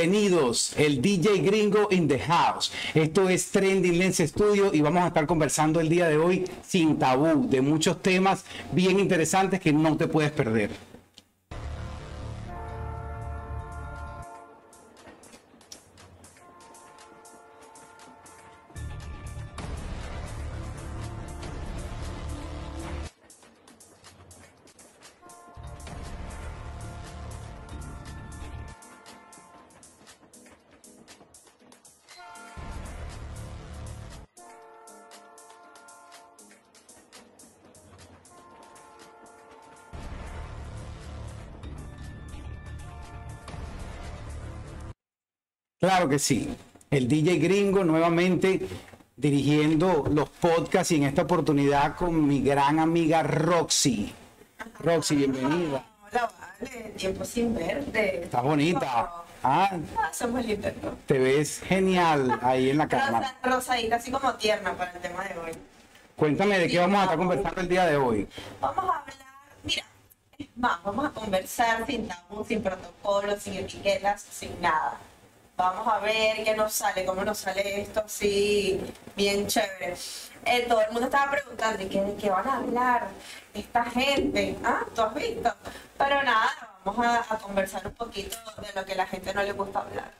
Bienvenidos, el DJ Gringo in the house. Esto es Trending Lens Studio y vamos a estar conversando el día de hoy sin tabú de muchos temas bien interesantes que no te puedes perder. Que sí. El DJ Gringo nuevamente dirigiendo los podcasts y en esta oportunidad con mi gran amiga Roxy. Roxy, bienvenida. Hola, vale, tiempo sin verte. Estás bonita. Ah, Ah, somos lindos, ¿no? te ves genial ahí en la cámara. Rosa, rosadita, así como tierna para el tema de hoy. Cuéntame de qué vamos a estar conversando el día de hoy. Vamos a hablar, mira, más, vamos a conversar sin tabú, sin protocolo, sin etiquetas, sin nada. Vamos a ver qué nos sale, cómo nos sale esto así, bien chévere. Eh, todo el mundo estaba preguntando, ¿y qué, de qué van a hablar esta gente? ¿Ah? ¿Tú has visto? Pero nada, vamos a, a conversar un poquito de lo que a la gente no le gusta hablar.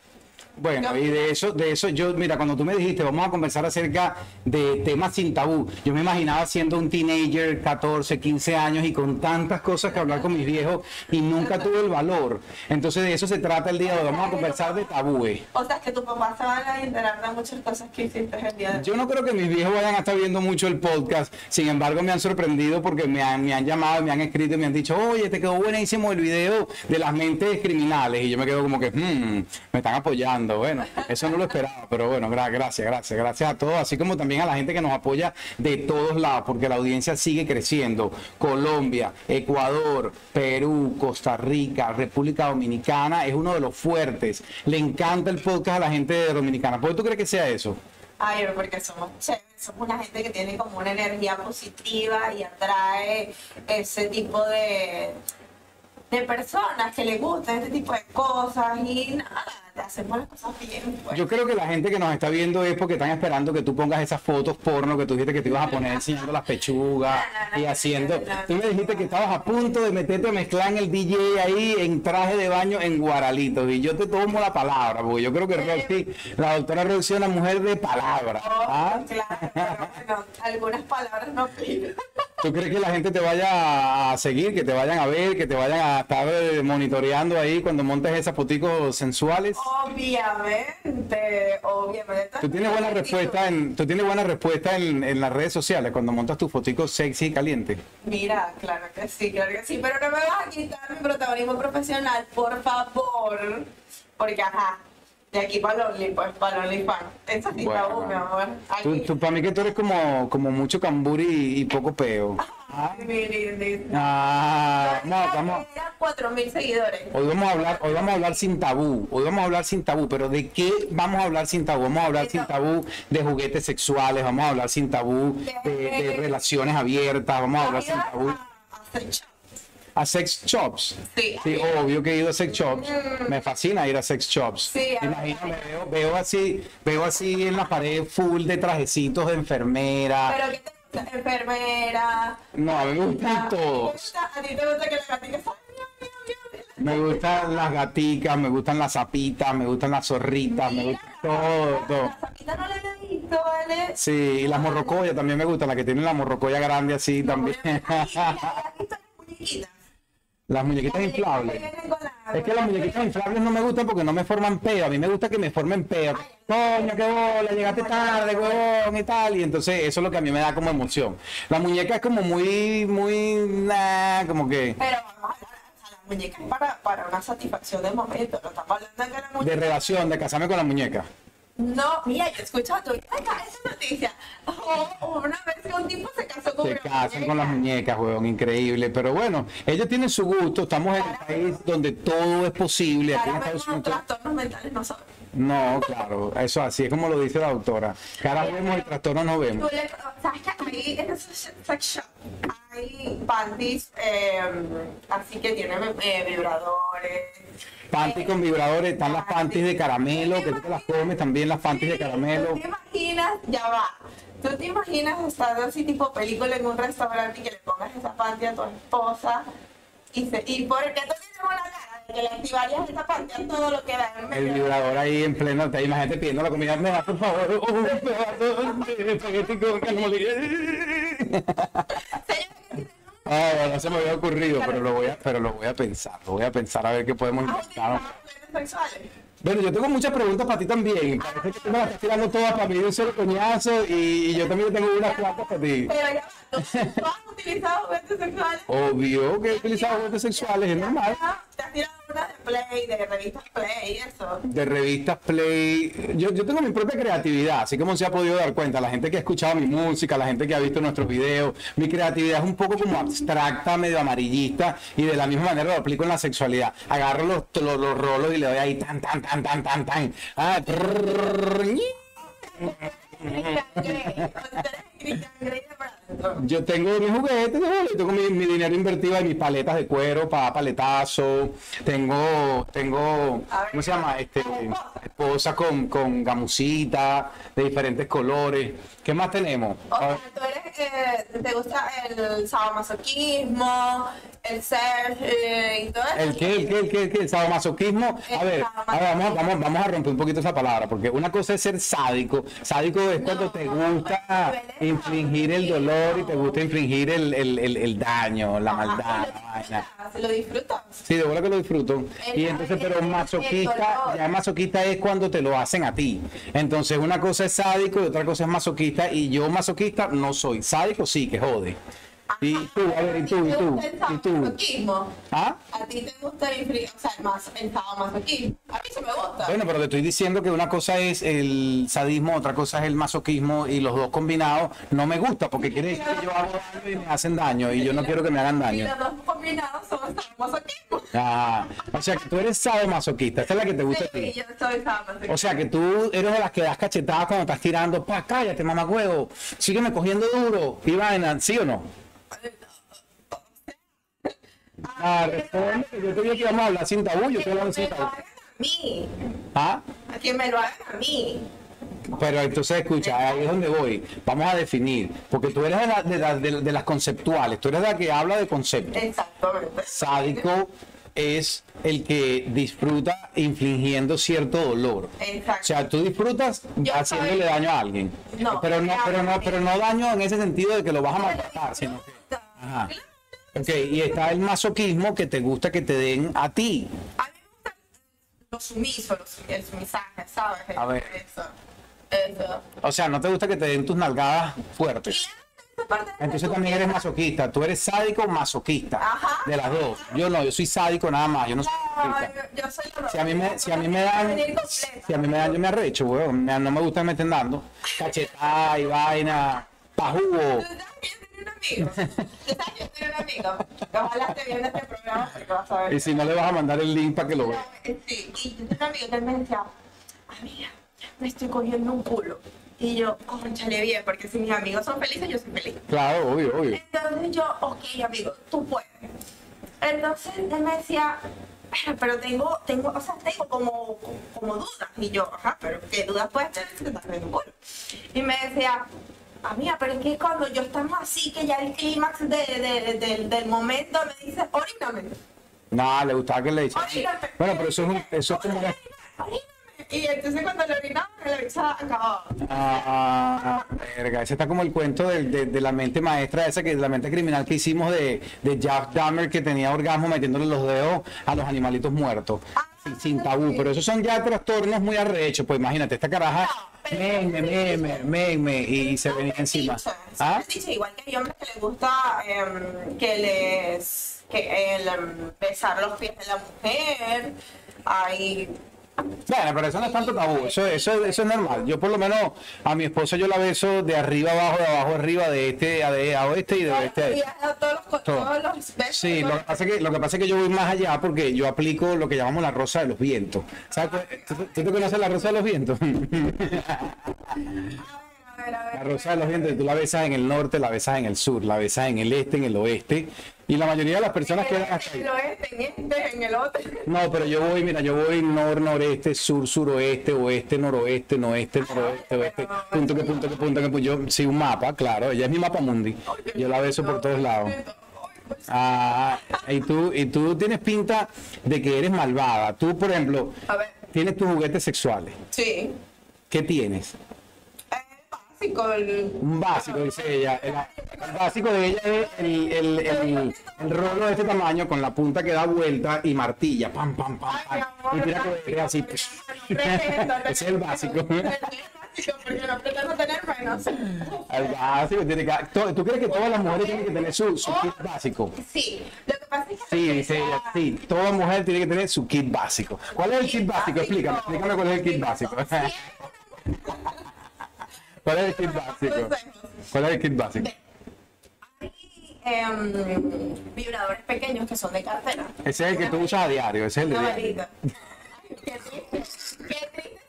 Bueno, y de eso, de eso yo, mira, cuando tú me dijiste, vamos a conversar acerca de temas sin tabú, yo me imaginaba siendo un teenager, 14, 15 años y con tantas cosas que hablar con mis viejos y nunca tuve el valor. Entonces de eso se trata el día de hoy, vamos a conversar de tabúes. O sea, que tu papá se van a enterar de muchas cosas que hiciste el día de hoy. Yo no creo que mis viejos vayan a estar viendo mucho el podcast, sin embargo me han sorprendido porque me han, me han llamado, me han escrito y me han dicho, oye, te quedó buenísimo el video de las mentes criminales. Y yo me quedo como que, "Hmm, me están apoyando. Bueno, eso no lo esperaba, pero bueno, gra- gracias, gracias, gracias a todos, así como también a la gente que nos apoya de todos lados, porque la audiencia sigue creciendo. Colombia, Ecuador, Perú, Costa Rica, República Dominicana, es uno de los fuertes. Le encanta el podcast a la gente de Dominicana. ¿Por qué tú crees que sea eso? Ay, porque somos somos una gente que tiene como una energía positiva y atrae ese tipo de, de personas que les gustan este tipo de cosas y nada, hacemos las cosas bien. pues. Yo creo que la gente que nos está viendo es porque están esperando que tú pongas esas fotos porno que tú dijiste que te ibas a poner enseñando las pechugas No, no, no, y haciendo. Tú me dijiste que estabas a punto de meterte a mezclar en el DJ ahí en traje de baño en Guaralitos y yo te tomo la palabra porque yo creo que Roxy, la doctora Roxy es una mujer de palabra. Oh, ¿ah? Claro, pero bueno, algunas palabras no piden. ¿Tú crees que la gente te vaya a seguir, que te vayan a ver, que te vayan a estar eh, monitoreando ahí cuando montes esas foticos sensuales? Obviamente, obviamente. Tú tienes buena respuesta en, tú tienes buena respuesta en, en las redes sociales cuando montas tus foticos sexy y caliente. Mira, claro que sí, claro que sí, pero no me vas a quitar mi protagonismo profesional, por favor. Porque, ajá, de aquí para el Only, pues, para OnlyFans. Eso sí está Bueno, mi amor. Tú, Aquí. tú- para mí que tú eres como, como mucho cambur y, y poco peo. Lindísimo. Ah, no, 4.000 seguidores. hoy vamos a hablar, hoy vamos a hablar sin tabú, hoy vamos a hablar sin tabú, pero ¿de qué vamos a hablar sin tabú? Vamos a hablar sin tabú de juguetes sexuales, vamos a hablar sin tabú de, de relaciones abiertas, vamos a hablar sin tabú A- sex shops. Sí. Sí, obvio que he ido a sex shops. Me fascina ir a sex shops. Sí, Imagino, me veo, veo así, veo así en la pared full de trajecitos de enfermera. Pero ¿qué te gusta? Enfermera. No, a mí me gustan ¿Te todos. gusta- ¿A ti te gusta que la miau? Me gustan las gaticas, me gustan las zapitas, me gustan las zorritas, me gusta todo, todo. La zapita no la he visto, ¿vale? Sí, y las morrocoyas también me gustan, las que tienen la morrocoya grande así también. Mira, ¿has visto las muñequitas? Las muñequitas inflables. Es que las muñequitas inflables no me gustan porque no me forman peo. A mí me gusta que me formen peo. Coño, qué bola, llegaste tarde, huevón y tal. Y entonces eso es lo que a mí me da como emoción. La muñeca es como muy, muy, nah, como que Pero vamos a las muñecas para, para una satisfacción de momento. No estamos hablando de que la de muñeca. relación, de casarme con la muñeca. No, mira, yo he escuchado esa noticia. Oh, una vez que un tipo se casó con Se casan con las muñecas, huevón, increíble. Pero bueno, ellos tienen su gusto. Estamos en un país donde todo es posible. Aquí en Estados los trastornos mentales nosotros. No, claro, eso así es como lo dice la doctora. Cara vemos y trastorno no vemos. ¿Sabes qué? Ahí en sex shop hay panties, eh, así que tienen eh, vibradores. Panty Eh, con vibradores, están las panties de caramelo, que tú te las comes, también las panties de caramelo. ¿Tú te imaginas? Ya va. ¿Tú te imaginas estar así tipo película en un restaurante y que le pongas esa panty a tu esposa? Y, se, y por que tú tienes una cara que le activarías esa panty a todo lo que da en El vibrador ahí en pleno, te imagínate pidiendo la comida, me da por favor un pedazo de espagueti con tiene Ah, bueno, no se me había ocurrido, pero lo voy a, pero lo voy a pensar, lo voy a pensar a ver qué podemos ¿Has inventar. Bueno, yo tengo muchas preguntas para ti también. Parece que tú me las estás tirando todas para mí de un solo coñazo y, y yo también tengo unas cuantas para ti. Pero ya va, ¿tú tú has utilizado juguetes sexuales? Obvio que he utilizado juguetes sexuales, es normal. ¿Te has tirado una de Play, de revistas Play y eso? de revistas Play. Yo, yo tengo mi propia creatividad, así como se ha podido dar cuenta, la gente que ha escuchado mi música, la gente que ha visto nuestros videos, mi creatividad es un poco como abstracta, medio amarillista, y de la misma manera lo aplico en la sexualidad. Agarro los, los, los rolos y le doy ahí tan, tan, tan, tan, tan, tan. Ah, trrr, Yo tengo mis juguetes, tengo mi, mi dinero invertido en mis paletas de cuero para paletazo. Tengo, tengo, ¿cómo se llama? Este, ¿la esposa? con, con gamusita de diferentes colores. ¿Qué más tenemos? O sea, tú eres, eh, te gusta el sadomasoquismo, el ser eh, y todo eso. ¿El qué? ¿El qué? ¿El qué? ¿El qué? ¿El sadomasoquismo? A ver, a ver vamos, vamos, vamos a romper un poquito esa palabra, porque una cosa es ser sádico. Sádico es cuando No, te gusta infligir el dolor y te gusta infligir el, el, el, el daño, la Ajá, maldad, la lo Lo disfrutas. Sí, de verdad que lo disfruto. Y entonces, pero masoquista, ya masoquista es cuando te lo hacen a ti. Entonces, una cosa es sádico y otra cosa es masoquista. Y yo masoquista no soy. Sádico sí, que jode. Y tú, a ver, y tú, y ¿A tú, el y tú. ¿Ah? ¿A ti te gusta infligir, o sea, el, mas, el sadomasoquismo? A mí se me gusta. Bueno, pero te estoy diciendo que una cosa es el sadismo, otra cosa es el masoquismo y los dos combinados no me gusta porque quiere decir que yo hago daño y me hacen daño y yo no quiero que me hagan y daño. los dos combinados son sadomasoquismo. Ah, o sea que tú eres sadomasoquista, esta es la que te gusta a Sí, ti. yo soy sadomasoquista. O sea que tú eres de las que das cachetadas cuando estás tirando, pa, cállate, mamacuevo, sígueme cogiendo duro, y vaina, ¿sí o no? Ah, responde, yo te dije que íbamos a hablar sin tabú, yo que estoy me hablando lo sin tabú. a mí. Ah, A que me lo hagan a mí. pero entonces escucha, ahí es donde voy. Vamos a definir, porque tú eres de, la- de la- de- de las conceptuales, tú eres la que habla de conceptos. Exactamente. Sádico es el que disfruta infligiendo cierto dolor. O Exacto. sea, tú disfrutas Yo haciéndole soy- daño a alguien. No, pero no, pero no, pero no daño en ese sentido de que lo vas a maltratar, sino que. Ajá. Ok, y está el masoquismo que te gusta que te den a ti. A mí me gusta lo sumiso, el sumisaje, ¿sabes? A ver. Eso. Eso. O sea, no te gusta que te den tus nalgadas fuertes. Entonces también eres masoquista. Tú eres sádico o masoquista. Ajá. De las dos. Yo no, yo soy sádico nada más. Yo no soy No, yo, yo soy Si a mí me, si a mí me dan, si a mí me dan, yo me arrecho, weón. No me gusta que me estén dando cachetada y vaina, pa' jugo. ¿Tú sabes que yo tenía un amigo? ¿Tú sabes que yo tenía un amigo? Que ojalá esté viendo este programa porque vas a ver. Y si no le vas a mandar el link para que lo vea. Sí, y yo un amigo que me decía, amiga, me estoy cogiendo un culo. Y yo, conchale bien, porque si mis amigos son felices, yo soy feliz. Claro, obvio, obvio. Entonces yo, ok, amigo, tú puedes. Entonces él me decía, "Pero- pero tengo, tengo, o sea, tengo como, como dudas. Y yo, ajá, pero ¿qué dudas puedes tener si te estás cogiendo un culo? Y me decía, amiga, pero es que cuando yo estamos así, que ya el clímax de, de- de- del momento me dice, oríname. Nada, le gustaba que le dijera. Bueno, pero eso es, un- eso es como una... Oríname. Y entonces cuando le orinaba, la bicha acababa. Ah, verga, ese está como el cuento de, de- de la mente maestra esa, que la mente criminal que hicimos de, de Jack Dahmer que tenía orgasmo metiéndole los dedos a los animalitos muertos. Sin, sin tabú, pero esos son ya trastornos muy arrechos, pues imagínate, esta caraja, me, me, me, me, me, me, y se venía encima. ¿Ah? igual que hay hombres que les gusta em, que les que el em, besar los pies de la mujer hay Bueno, pero eso no es tanto tabú, eso, eso, eso es normal. Yo por lo menos a mi esposa yo la beso de arriba abajo, de abajo arriba, de este a, de, a oeste y de oeste a este. todos todos los besos Sí, lo que, pasa es que, lo que pasa es que yo voy más allá porque yo aplico lo que llamamos la rosa de los vientos. ¿Sabes? ¿Tú, tú te conoces la rosa de los vientos? La rosa de los vientos, tú la besas en el norte, la besas en el sur, la besas en el este, en el oeste. Y la mayoría de las personas quedan hasta ahí. En el oeste, en este, en el otro. No, pero yo voy, mira, yo voy nor, noreste, sur, suroeste, oeste, noroeste, noeste, noroeste, oeste, punto que punto que punto que punto. Yo, sí, un mapa, claro, ella es mi mapa mundi. Yo la beso por todos lados. Ah, y tú, y tú tienes pinta de que eres malvada. Tú, por ejemplo, tienes tus juguetes sexuales. sí. ¿Qué tienes? Básico. El... Un básico, dice ella. El, el básico de ella es el, el, el, el rollo de este tamaño con la punta que da vuelta y martilla. Pam, pam, pam, pam. Y amor, tira que es así. Ese es el básico. Porque no pretendo tener menos. El básico tiene que. ¿Tú crees que todas las mujeres tienen que tener su, su kit básico? Sí, lo que pasa es que... Sí, dice ella, sí, toda mujer tiene que tener su kit básico. ¿Cuál es el kit básico? Explícame, explícame cuál es el kit básico. ¿Cuál es el kit básico? ¿Cuál es el kit básico? Hay em, vibradores pequeños que son de cartera. Ese es el que tú usas a diario, ese es el de diario. Qué triste. Qué triste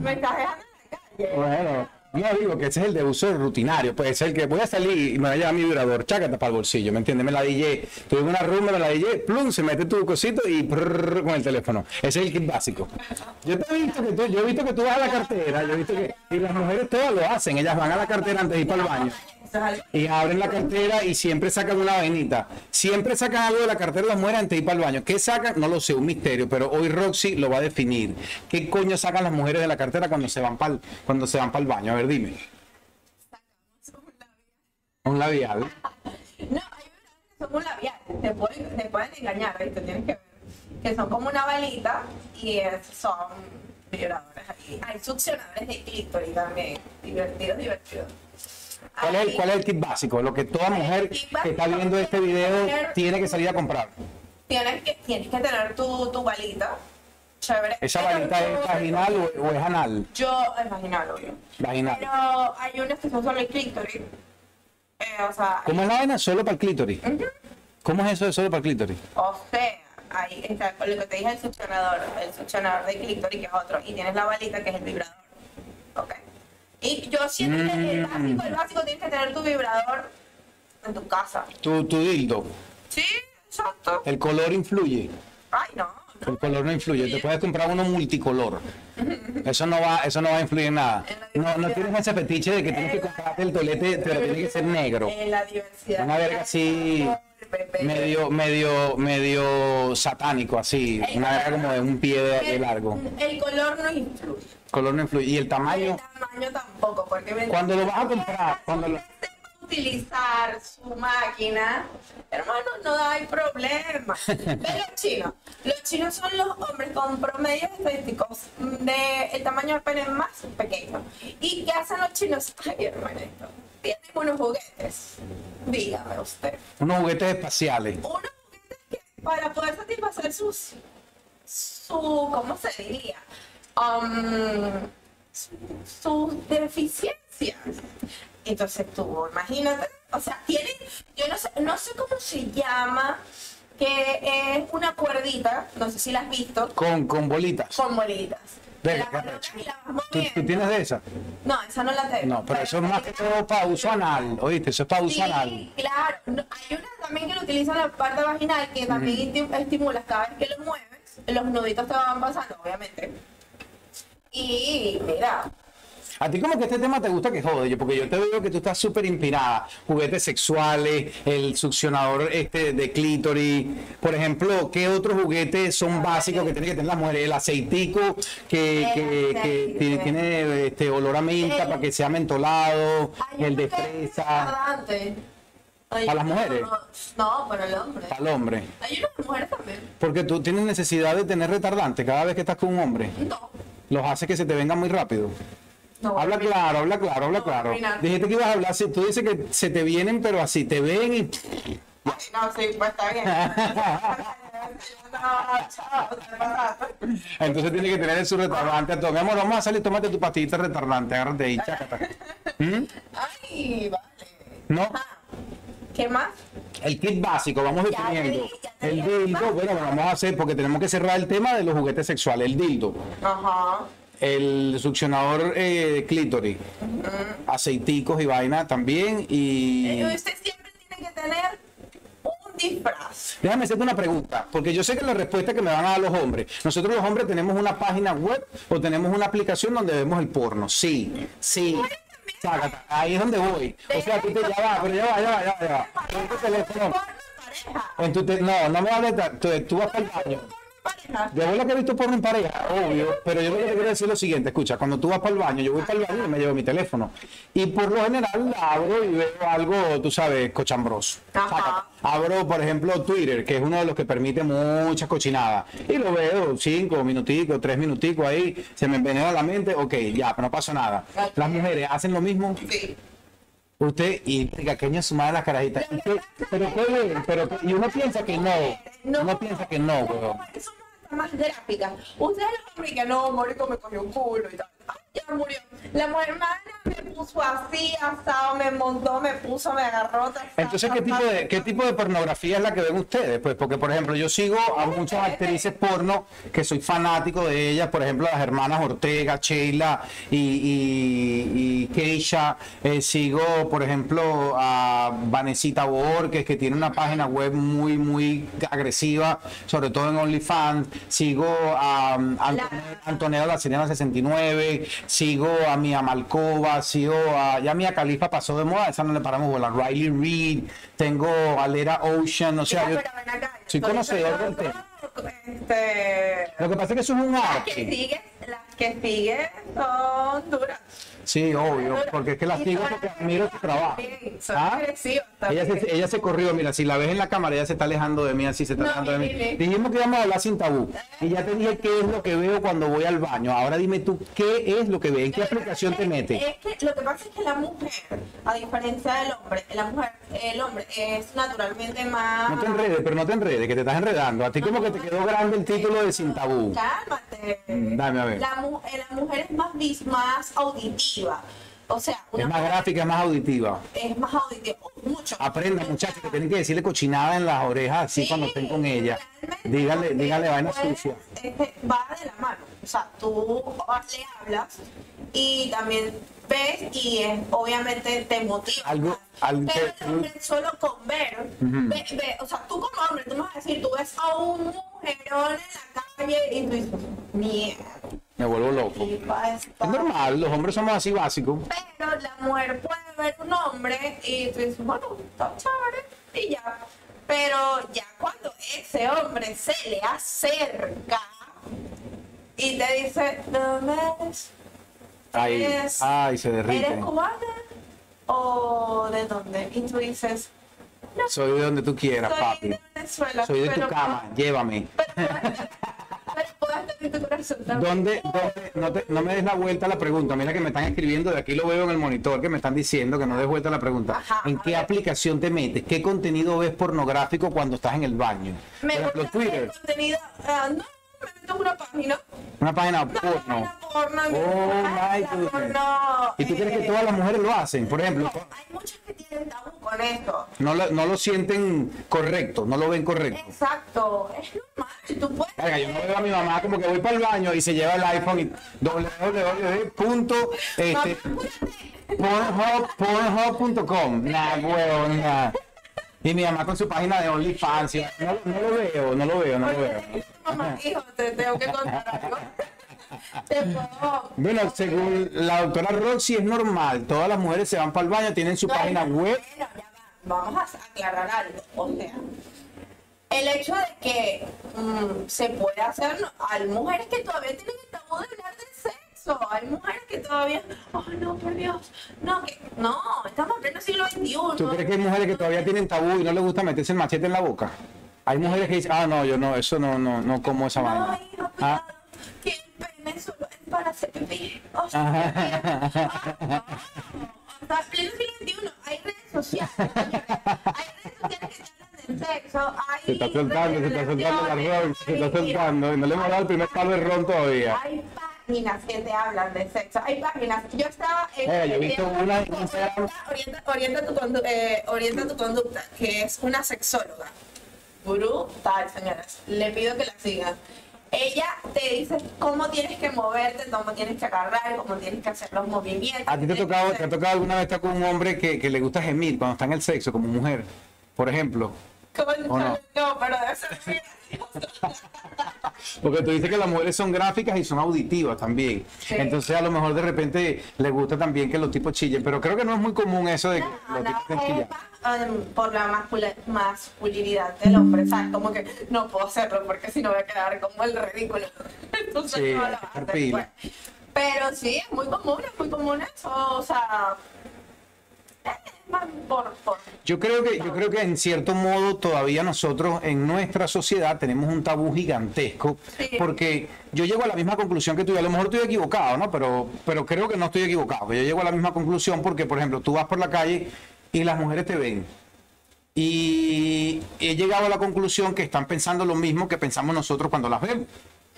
Me estás dejando en la calle. Bueno, no digo que ese es el de uso rutinario, puede ser que voy a salir y me voy a llevar mi vibrador, chácata para el bolsillo, ¿me entiendes? Me la DJ, tuve una rumba, me la DJ, plum, se mete tu cosito y prrr, con el teléfono. Ese es el kit básico. Yo te he visto que tú, yo he visto que tú vas a la cartera, yo he visto que, y las mujeres todas lo hacen, ellas van a la cartera antes de ir para el baño. Y abren la cartera y siempre sacan una vainita. Siempre sacan algo de la cartera las mujeres antes de ir para el baño. ¿Qué sacan? No lo sé, un misterio, pero hoy Roxy lo va a definir. ¿Qué coño sacan las mujeres de la cartera cuando se van para el, cuando se van para el baño? A ver, dime. Un labial. No, hay que son un labial. Te pueden, te pueden engañar, ¿viste? Tienes que ver. Que son como una balita y son vibradores. Hay succionadores de clítoris también. Divertidos, divertidos. ¿Cuál es, el, Hay- ¿Cuál es el kit básico? Lo que toda mujer que está viendo este video tiene que salir a comprar. Tienes que, tienes que tener tu, tu balita. Chévere. ¿Esa varita es vaginal o, o es anal? Yo, es vaginal, obvio. Vaginal. Pero hay unos que son solo el clítoris. Eh, o sea, ¿Cómo es la vaina? Solo para el clítoris. ¿Cómo es eso de solo para el clítoris? o sea, ahí está con lo que te dije el succionador, el succionador de clítoris que es otro, y tienes la balita que es el vibrador. Ok. Y yo siento que el básico, el básico tienes que tener tu vibrador en tu casa. Tu, tu dildo. Sí, exacto. El color influye. Ay, no. El color no influye. Te puedes comprar uno multicolor. Eso no va, eso no va a influir en nada. No, no tienes ese fetiche de que tienes que comprarte el tolete, pero tiene que ser negro. En la diversidad. Una verga así, medio, medio, medio satánico, así. Una verga como de un pie de, de largo. El color no influye. Color no influye. Y el El tamaño, tamaño tampoco, porque me- cuando lo vas a comprar, cuando lo, utilizar su máquina, hermano, no hay problema. Ve los chinos. Los chinos son los hombres con promedios estadísticos de el tamaño del pene más pequeño. ¿Y qué hacen los chinos? Ay, hermanito, tienen unos juguetes. Dígame usted. unos juguetes espaciales. Unos juguetes que para poder satisfacer sus, su, ¿cómo se diría? Um, su- sus deficiencias. Entonces tú, imagínate, o sea, tienen, yo no sé, no sé cómo se llama, que es una cuerdita, no sé si la has visto, Con, con bolitas. con bolitas. La y ¿Tú, tú tienes de esa? No, esa no la tengo. No, pero eso es más que todo para uso anal. Oíste, eso es para uso anal. Sí, claro. Hay una también que lo utiliza en la parte vaginal que también esti- estimulas cada vez que lo mueves. Los nuditos te van pasando, obviamente. Y mira, A ti como que este tema te gusta que jode, yo, porque yo te veo que tú estás súper inspirada. Juguetes sexuales, el succionador este de clítoris. Por ejemplo, ¿qué otros juguetes son básicos que tienen que tener las mujeres? El aceitico que, que- tiene, tiene, este olor a menta El- para que sea mentolado, el de fresa ¿Para las mujeres? No, para el hombre. para el hombre. Hay unas mujeres también. Porque tú tienes necesidad de tener retardante cada vez que estás con un hombre. No. Los hace que se te vengan muy rápido. No, Habla claro, habla claro, habla No, claro. Dijiste que ibas a hablar así. Tú dices que se te vienen, pero así te ven y. No, sí, pues está bien. Entonces tiene que tener su retardante. a todo. Mi amor, vamos a salir, tómate tu pastillita retardante, agárrate ahí, chácata. ¿Mm? Ay, vale. ¿No? ¿Qué más? El kit básico, vamos Ya definiendo. dije, ya te El dildo, bueno, vamos a hacer, porque tenemos que cerrar el tema de los juguetes sexuales. El dildo. Ajá. el succionador eh, clítoris, aceiticos y vaina también. Y Eh, Usted siempre tiene que tener un disfraz. déjame hacerte una pregunta, porque yo sé que la respuesta que me van a dar los hombres. Nosotros los hombres tenemos una página web o tenemos una aplicación donde vemos el porno. Sí, sí. Sácate, Ahí es donde voy. O sea, tú te ya va, pero ya va, ya va, ya va. Ya va. En tu teléfono. En tu te- no, no me hables de tú vas para el baño. Pareja. Yo voy la que he visto porno en pareja, obvio, pero yo lo que te quiero decir es lo siguiente, escucha, cuando tú vas para el baño, yo voy para el baño y me llevo mi teléfono. Y por lo general abro y veo algo, tú sabes, cochambroso. Ajá. Abro, por ejemplo, Twitter, que es uno de los que permite muchas cochinadas. Y lo veo, cinco minuticos, tres minuticos ahí, se me envenena la mente, ok, ya, pero no pasa nada. Las mujeres hacen lo mismo. Sí. Usted, y diga, que su madre las carajitas. ¿Y qué? Pero bien, pero y uno piensa que no. Uno piensa que no, weón. más gráficas. Ustedes hombres que no, Mórico me cogió un culo y tal. Ay, ya murió. La mujer hermana me puso así, asado, me montó, me puso, me agarró. Entonces, ¿qué tipo, de, ¿qué tipo de pornografía es la que ven ustedes? Pues porque, por ejemplo, yo sigo a muchas actrices porno que soy fanático de ellas, por ejemplo, las hermanas Ortega, Sheila y, y, y Keisha. Eh, sigo, por ejemplo, a Vanesita Borges, que tiene una página web muy, muy agresiva, sobre todo en OnlyFans. Sigo a um, Antonella, Antonella La Sirena 69, sigo a Mia Malkova, sigo a... Ya Mia Califa pasó de moda, esa no le paramos bola. Riley Reid, tengo a Lera Ocean, o sea, yo- soy conocedor del tema. Este, Lo que pasa es que eso es un las que arte. siguen, las que siguen son duras. Sí, obvio, porque es que la Y sigo porque admiro su trabajo. ¿Ah? Ella se, ella se corrió, mira, si la ves en la cámara, ella se está alejando de mí, así se está No, alejando de mí. dile. Dijimos que íbamos a hablar sin tabú. Y ya te dije qué es lo que veo cuando voy al baño. Ahora dime tú, ¿qué es lo que ves? ¿En qué aplicación te metes? Es que lo que pasa es que la mujer, a diferencia del hombre, la mujer, el hombre es naturalmente más. No te enredes, pero no te enredes, que te estás enredando. A ti como que te quedó grande el título de sin tabú. Cálmate. Dame a ver. La, eh, la mujer es más, más auditiva. O sea, una Es más gráfica, es más auditiva. es más auditiva. Mucho. Aprendan, muchachos, que tienen que decirle cochinada en las orejas así Sí, cuando estén con ella. Dígale, dígale vaina después, sucia. este, va de la mano. O sea, tú le hablas y también ves y es, obviamente te motiva. Algo- algo Pero que- el hombre solo con ver, ve- ve, o sea, tú como hombre, tú me vas a decir, tú ves a un mujerón en la calle y tú dices, mierda. Me vuelvo loco. ¿qué pasa?". Es normal, los hombres somos así básicos. Pero la mujer puede ver un hombre y tú dices, bueno, está chévere, y ya. Pero ya cuando ese hombre se le acerca y te dice, ¿dónde eres? Ay, ¿Eres- ay, se ¿Eres derrite. cubana? ¿O de dónde? Y tú dices, no, Soy de donde tú quieras, soy papi. de Venezuela. Soy de tu cama, llévame. Pero, pero puedes tener tu corazón también. ¿Dónde, dónde, no, te- no me des la vuelta a la pregunta? Mira que me están escribiendo, de aquí lo veo en el monitor, que me están diciendo que no des vuelta a la pregunta. Ajá, ¿En qué aplicación te metes? ¿Qué contenido ves pornográfico cuando estás en el baño? Por Me ejemplo, ver Twitter, contenido, ah, no, me una página. una página porno. Oh, my goodness. ¿Y tú crees que todas las mujeres lo hacen? Por ejemplo, no, hay muchas que tienen tabú con esto. no lo, no lo sienten correcto, no lo ven correcto. Exacto, es normal, tú puedes. Verga, yo no veo a mi mamá como que voy para el baño y se lleva el iPhone y www. Este, Pornhub- Pornhub.com. Nah, huevo, nah. Y mi mamá con su página de OnlyFans. No, no lo veo, no lo veo, no lo veo. Mamá, hijo, te tengo que contar algo. Bueno, según la doctora Roxy es normal. Todas las mujeres se van para el baño, tienen su No, página no, web. bueno, ya va. Vamos a aclarar algo. O sea, el hecho de que mm, se puede hacer, hay mujeres que todavía tienen el tabú de hablar de sexo. Hay mujeres que todavía, oh no, por Dios, no, que, no, estamos en pleno siglo XXI. ¿Tú crees que hay mujeres que todavía tienen tabú y no les gusta meterse el machete en la boca? Hay mujeres que dicen, ah, no, yo no, eso no, no, no como esa No, vaina. hijo, Ah, que el pene solo es para hacer pipí. O sea, Ajá. hasta pleno XXI hay redes sociales. Hay redes sociales que te hablan de sexo. Hay Se está soltando, se está soltando la ron, se está soltando. Y no le hemos dado el primer palo de ron todavía. Hay páginas que te hablan de sexo. Hay páginas. Yo estaba en. Eh, yo he visto una en Instagram. Orienta, orienta, tu condu- eh, orienta tu conducta, que es una sexóloga. Brutal, señoras. Le pido que la sigan. ella te dice cómo tienes que moverte, cómo tienes que agarrar, cómo tienes que hacer los movimientos. ¿A ti te ha tocado, te ha tocado alguna vez estar con un hombre que, que le gusta gemir cuando está en el sexo, como mujer? Por ejemplo. Coño, ¿O no? no, pero debe ser. Porque tú dices que las mujeres son gráficas y son auditivas también. Sí. Entonces a lo mejor de repente le gusta también que los tipos chillen, pero creo que no es muy común eso de que No, los no, tipos estén es em, por la mascula- masculinidad del hombre, ¿sabes? Como que no puedo hacerlo porque si no voy a quedar como el ridículo. Entonces Sí, no lo después. Pero sí, es muy común, es muy común eso, o sea, Yo creo que yo creo que en cierto modo todavía nosotros en nuestra sociedad tenemos un tabú gigantesco Sí. porque yo llego a la misma conclusión que tú, a lo mejor estoy equivocado, ¿no? Pero pero creo que no estoy equivocado, yo llego a la misma conclusión porque por ejemplo, tú vas por la calle y las mujeres te ven. Y he llegado a la conclusión que están pensando lo mismo que pensamos nosotros cuando las vemos.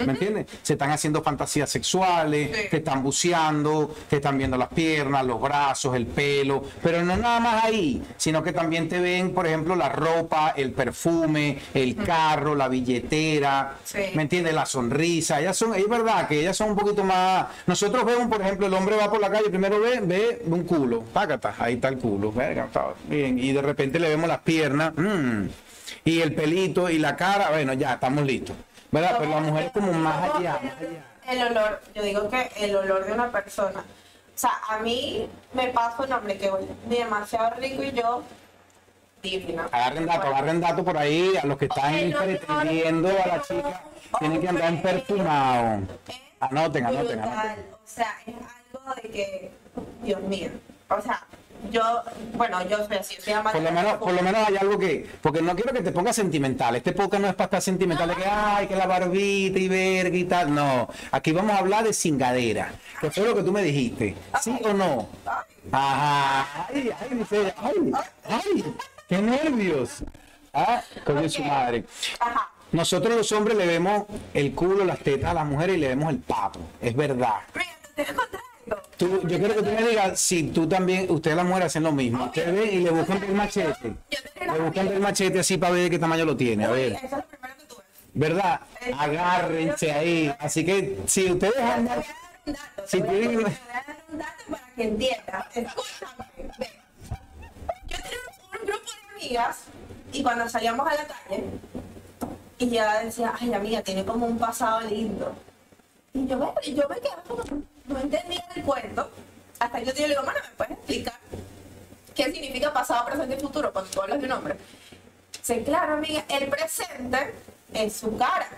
¿Me entiendes? Se están haciendo fantasías sexuales, Sí. te están buceando, te están viendo las piernas, los brazos, el pelo, pero no nada más ahí, sino que también te ven, por ejemplo, la ropa, el perfume, el carro, la billetera, Sí. ¿me entiendes? La sonrisa. Ellas son, es verdad que ellas son un poquito más. Nosotros vemos, por ejemplo, el hombre va por la calle, primero ve, ve un culo, págata, ahí está el culo, verga, bien, y de repente le vemos las piernas, mm, y el pelito y la cara, bueno, ya estamos listos. ¿Verdad? Pero la mujer como más allá, más allá. El olor, yo digo que el olor de una persona. O sea, a mí me pasa un hombre que huele demasiado rico y yo divina. Agarren dato, agarren dato por ahí, a los que están pretendiendo a la chica, tienen que andar perfumados. Anoten, anoten, anoten. O sea, es algo de que, Dios mío. O sea, yo, bueno, yo soy así, soy Por lo menos, por lo menos hay algo que, porque no quiero que te pongas sentimental. Este podcast no es para estar sentimental, de que ay, que la barbita y verga y tal. No, aquí vamos a hablar de cingadera, que fue lo que tú me dijiste. ¿Sí o no? Ajá. Ay, ay, ay, ay, qué nervios. Ah, coño su madre. Ajá. Nosotros los hombres le vemos el culo, las tetas a las mujeres y le vemos el papo. Es verdad. Mira, te estoy contando. Tú- yo quiero que tú me digas si tú también, ustedes las mujeres hacen lo mismo. Ustedes ven y le buscan el machete. Le buscan el machete así para ver de qué tamaño lo tiene. A ver. ¿Verdad? Agárrense ahí. Así que si ustedes Te andan. Si tienen- para que entiendas. Escúchame. Yo tenía un grupo de amigas y cuando salíamos a la calle, y ella decía, ay amiga, tiene como un pasado lindo. Y yo me, yo me quedaba como, no entendía el cuento. Hasta que yo le digo, bueno, ¿me puedes explicar qué significa pasado, presente y futuro cuando tú hablas de un hombre? Sí, claro, amiga, el presente es su cara.